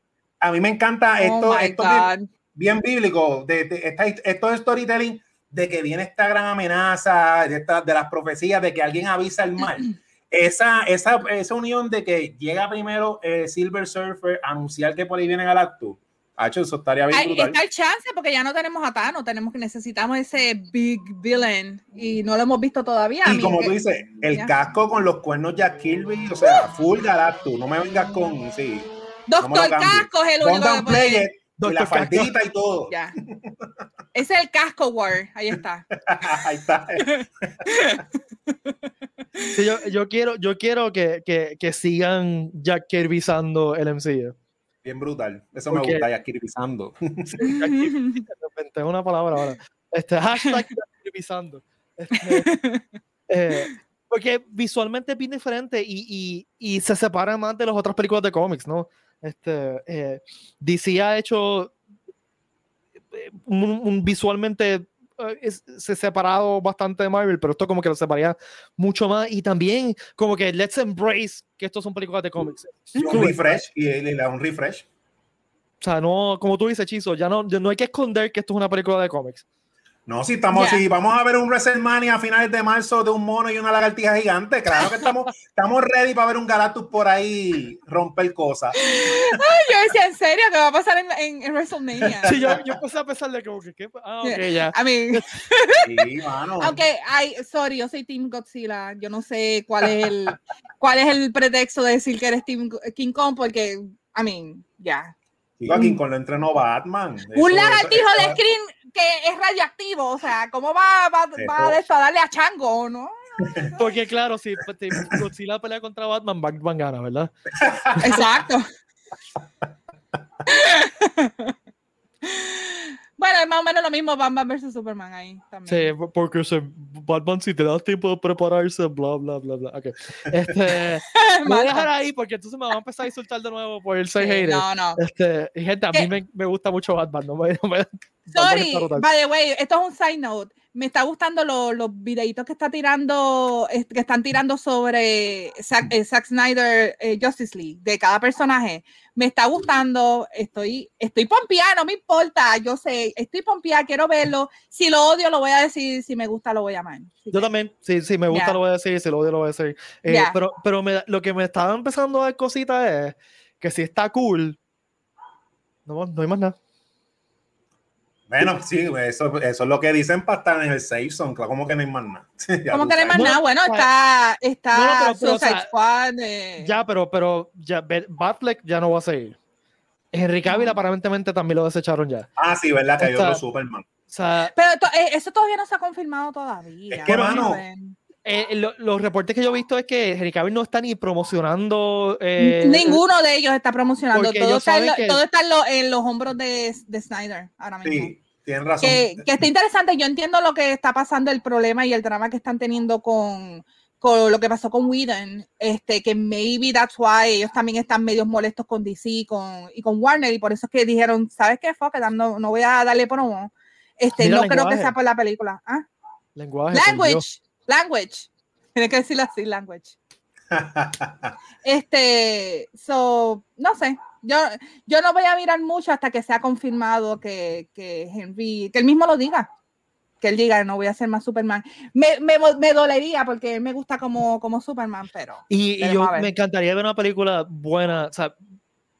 a mí me encanta oh esto, esto bien, bien bíblico, de, de esta, esto es storytelling de que viene esta gran amenaza, de, esta- de las profecías, de que alguien avisa el mal. Esa, esa, esa unión de que llega primero eh, Silver Surfer a anunciar que por ahí viene Galactus, Hacho, eso estaría bien Hay- brutal. está el chance porque ya no tenemos a Thanos, tenemos que necesitamos ese big villain y no lo hemos visto todavía. Y como que- tú dices, el ya. casco con los cuernos Jack Kirby, o sea, full Galactus, no me vengas con, sí, no Doctor cambies. Casco es el único Don't que puede- play it, y la faldita y todo. Ya. Ese es el casco war, ahí está. Ahí está. Sí, yo, yo quiero, yo quiero que, que, que sigan Jack Kirbyzando el MCU. Bien brutal. Eso Porque- me gusta, Jack Kirbyzando. Sí, es una palabra ahora. Este, hashtag Jack Kirbyzando. Este, eh, porque visualmente es bien diferente y, y, y se separa más de las otras películas de cómics, ¿no? Este, eh, DC ha hecho eh, un, un visualmente es- se ha separado bastante de Marvel, pero esto como que lo separaría mucho más y también como que let's embrace que estos son películas de cómics. Un refresh, y le da un refresh. O sea, no, como tú dices, Chizo, ya no, ya no hay que esconder que esto es una película de cómics. No, si estamos, Ya. si vamos a ver un WrestleMania a finales de marzo de un mono y una lagartija gigante, claro que estamos, estamos ready para ver un Galactus por ahí romper cosas. Yo decía, ¿en serio? ¿Qué va a pasar en, en, en WrestleMania? Sí, yo, yo empecé a pensar de como que, ¿qué? Ah, ok, ya. I mean, Sí, mano. aunque, ay, sorry, yo soy Team Godzilla. Yo no sé cuál es el, cuál es el pretexto de decir que eres Team King Kong, porque, I mean, ya. Digo, aquí con lo entrenó Batman. Eso- Un lagartijo de screen que es radioactivo, o sea, ¿cómo va, va, va a Eso. esto a darle a Chango, no? Porque claro, si te- Godzilla pelea contra Batman, Batman gana, ¿verdad? Exacto. es más o menos lo mismo Batman versus Superman ahí también. Sí, porque se, Batman si te das tiempo de prepararse, bla, bla, bla, bla. Ok. Este, voy a dejar ahí porque entonces me van a empezar a insultar de nuevo por el 6 Sí, no, no. Este, y gente, a ¿Qué? mí me, me gusta mucho Batman, no me, no me- Sorry, by the way, esto es un side note. Me está gustando lo- los videitos que está tirando, que están tirando sobre Zack, eh, Zack Snyder eh, Justice League de cada personaje. Me está gustando, estoy, estoy pompeada, no me importa, yo sé, estoy pompeada, quiero verlo. Si lo odio, lo voy a decir, si me gusta, lo voy a amar. Así Yo que- también, sí, sí, me gusta lo voy a decir, si lo odio lo voy a decir. Eh. Pero, pero me- lo que me estaba empezando a dar cositas es que si está cool, no, no hay más nada. Bueno, sí, eso, eso es lo que dicen para estar en el safe zone, claro, como que no hay más nada. ¿Cómo que no hay más nada? Bueno, o está, está no, no, pero- pero, o Suicide sea, Squad. eh, Ya, pero, pero ya, Batfleck ya no va a seguir. Henry Cavill aparentemente también lo desecharon ya. Ah, sí, ¿verdad? Que hay Está- otro Superman. O sea, Pero to- eh, eso todavía no se ha confirmado todavía. Es que, mano. Eh, lo- los reportes que yo he visto es que Henry Cavill no está ni promocionando. eh, Ninguno de ellos está promocionando. Todo está, en, lo- que- todo está en, lo- en los hombros de, de Snyder ahora mismo. Sí, tienen razón. Que, que está interesante. Yo entiendo lo que está pasando, el problema y el drama que están teniendo con, con lo que pasó con Whedon. Este, que maybe that's why ellos también están medios molestos con DC con, y con Warner. Y por eso es que dijeron, ¿sabes qué? Fuck no, no voy a darle promo. Este, Mira, no creo que lenguaje. sea por la película. ¿Ah? Lenguaje. Language. Language. Tiene que decirlo así, language. Este, so, no sé. Yo, yo no voy a mirar mucho hasta que sea confirmado que, que Henry, que él mismo lo diga. Que él diga, no voy a ser más Superman. Me, me, me dolería porque él me gusta como, como Superman, pero. Y, y yo me encantaría ver una película buena, o sea,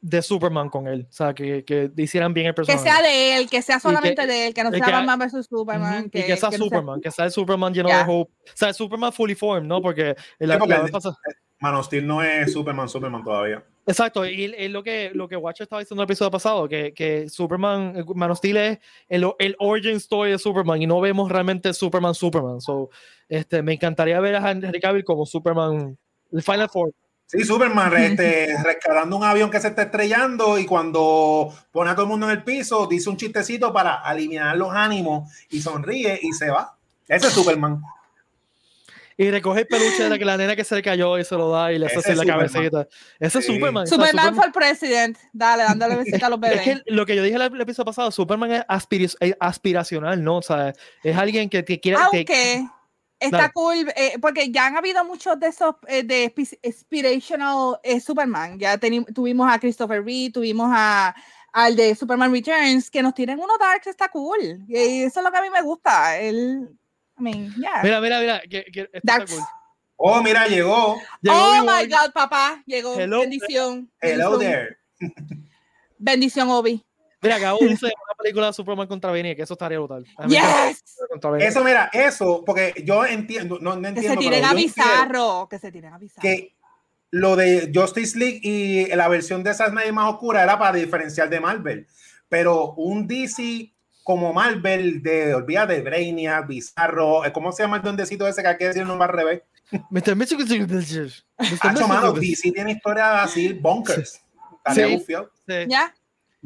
de Superman con él. O sea, que, que hicieran bien el Que personaje. sea de él, que sea solamente de él, que no sea que- Batman versus Superman. Ujú, y que sea no sea- Superman, que sea el Superman lleno Ya. de hope. O sea, el Superman fully formed, ¿no? Porque, el- pasada- Man of Steel no es Superman, Superman todavía. Exacto, y es lo que, lo que Watcher estaba diciendo en el episodio pasado, que, que Superman, eh, Man of Steel es el, el origin story de Superman y no vemos realmente Superman, Superman. So, este, me encantaría ver a Henry Cavill como Superman, el Final Four. Sí, Superman este, rescatando un avión que se está estrellando y cuando pone a todo el mundo en el piso, dice un chistecito para aliviar los ánimos y sonríe y se va. Ese es Superman. Y recoge el peluche de la, que la nena que se le cayó y se lo da y le hace así la Superman. cabecita. Ese es Sí. Superman. o sea, Superman for President. Dale, dándole besita a los bebés. Es que lo que yo dije el, el episodio pasado, Superman es aspiracional, ¿no? O sea, es alguien que, que quiere... que- Aunque está Dale. cool, eh, porque ya han habido muchos de esos eh, de inspirational eh, Superman. Ya tuvimos a Christopher Reeve, tuvimos a al de Superman Returns, que nos tienen uno dark, está cool. Y eso es lo que a mí me gusta. El, I mean, yeah. Mira, mira, mira. Que, que esto está Darks. cool. Oh, mira, llegó. Llegó oh my God, papá, llegó. Hello. bendición. Hello bendición, there. Bendición, Obi. Mira, Gabo dice una película de Superman contra Benny, que eso estaría brutal. Yes. Eso, mira, eso, porque yo entiendo, no, no Que entiendo. se tiren a Bizarro. Que se tiren a Bizarro. Que lo de Justice League y la versión de Snyder más oscura era para diferenciar de Marvel. Pero un DC como Marvel, de, olvídate, de Brainiac, Bizarro, eh, ¿cómo se llama el duendecito ese que hay que decir el nombre al revés? Mr. Mitchell- Mr. Mano, Mitchell- DC tiene historias así, bonkers. Sí. bufiado. Sí, Ya.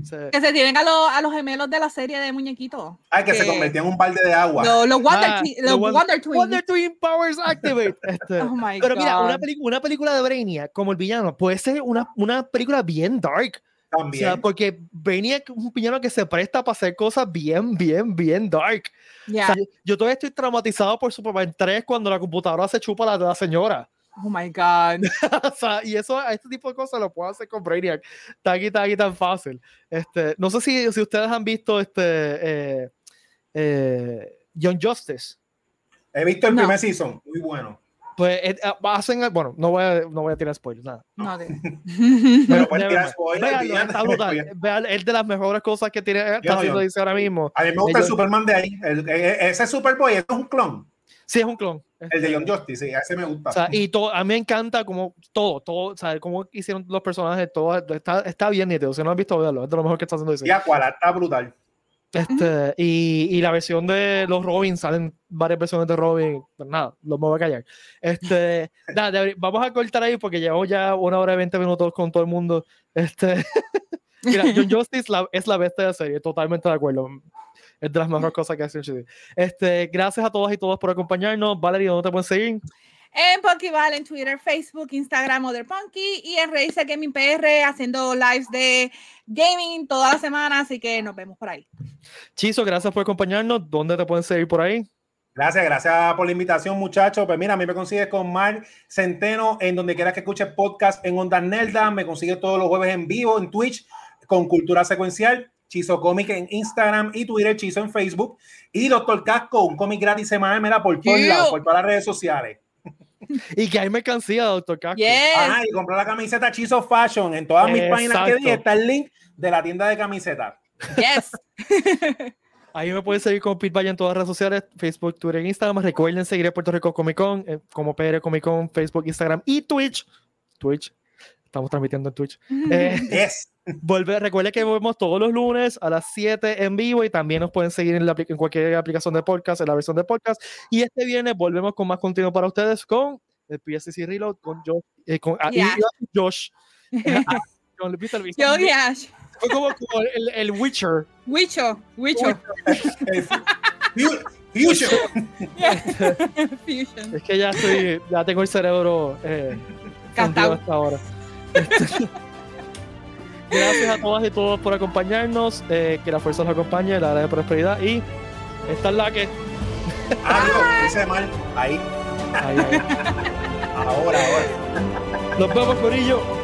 Sí. Que se tiren a, los- a los gemelos de la serie de muñequitos. Ay, que, se Que- convertía en un balde de agua. Los, los Wonder, Ah, Twi- los Wonder- Wonder Twins. Wonder Twin Powers Activate. Este, Oh my pero mira, God. una, peli- una película de Brainiac como el villano puede ser una, una película bien dark. O También. sea, porque Brainiac es un villano que se presta para hacer cosas bien, bien, bien dark. Ya. O sea, yo- yo todavía estoy traumatizado por Superman 3 cuando la computadora se chupa la de la señora. Oh my God. o sea, y eso, este tipo de cosas lo puedo hacer con Brainiac. Tan y tan y tan fácil. Este, no sé si, si ustedes han visto este eh, eh, Young Justice. He visto el No. primer season, muy bueno. Pues eh, eh, hacen, bueno, no voy a, no voy a tirar spoilers, nada. No, Pero puedes Never tirar spoilers, está brutal. Vean, es de las mejores cosas que tiene, está haciendo yo- DC ahora mismo. A mí me gusta el Ellos- Superman de ahí. El- e- ese Superboy, es un clon. Sí, es un clon. El de Young Justice, sí, ese me gusta. O sea, y todo, a mí me encanta como todo, todo, o sea, cómo hicieron los personajes, todo, está, está bien nítido. Si no has visto, véanlo, es de lo mejor que está haciendo DC. y Aqualad está brutal. Este, y, y la versión de los Robin, salen varias versiones de Robin. Pues nada, los me voy a callar. Este, nada, vamos a cortar ahí porque llevamos ya una hora y 20 minutos con todo el mundo. Este, mira, John Justice la- es la bestia de la serie, totalmente de acuerdo. Es de las mejores cosas que hace. Este, gracias a todas y todos por acompañarnos. Valerie, ¿dónde te pueden seguir? En Punkyval, en Twitter, Facebook, Instagram, Other Punky y en Raíces Gaming PR haciendo lives de gaming toda la semana, así que nos vemos por ahí. Chizo, gracias por acompañarnos. ¿Dónde te pueden seguir por ahí? Gracias, gracias por la invitación, muchachos. Pues mira, a mí me consigues con Mar Centeno en donde quieras que escuches podcast en Onda Nelda. Me consigues todos los jueves en vivo en Twitch con Cultura Secuencial. Chizo Comic en Instagram y Twitter, Chizo en Facebook. Y Doctor Casco, un cómic gratis semanal, mira, por todos lados, por todas las redes sociales. Y que hay mercancía, doctor Casco. Yes. Ajá, y comprar la camiseta Chizo Fashion. En todas mis páginas que dije está el link de la tienda de camisetas. Yes. Ahí me pueden seguir como Pete Valle en todas las redes sociales, Facebook, Twitter e Instagram. Recuerden seguir a Puerto Rico Comic Con, eh, como PR Comic Con, Facebook, Instagram y Twitch. Twitch. Estamos transmitiendo en Twitch. Eh, Yes. Volver, recuerden que volvemos todos los lunes a las 7 en vivo y también nos pueden seguir en, la, en cualquier aplicación de podcast, en la versión de podcast. Y este viernes volvemos con más contenido para ustedes con el PSC Reload, con Josh. eh, con, ah, Yeah. y Josh. Ah, con- ¿viste? Viste? Yo, Ash. Fue como, como el, el Witcher. Eh, fu- Fusion. Fusion. Es que ya estoy, ya tengo el cerebro eh, hasta ahora. Gracias a todas y todos por acompañarnos. eh, que la fuerza los acompañe, la de prosperidad y esta es la que. Ah, no, hice mal. Ahí. Ahí, ahí. Ahora, ahora. Nos vemos, Corillo.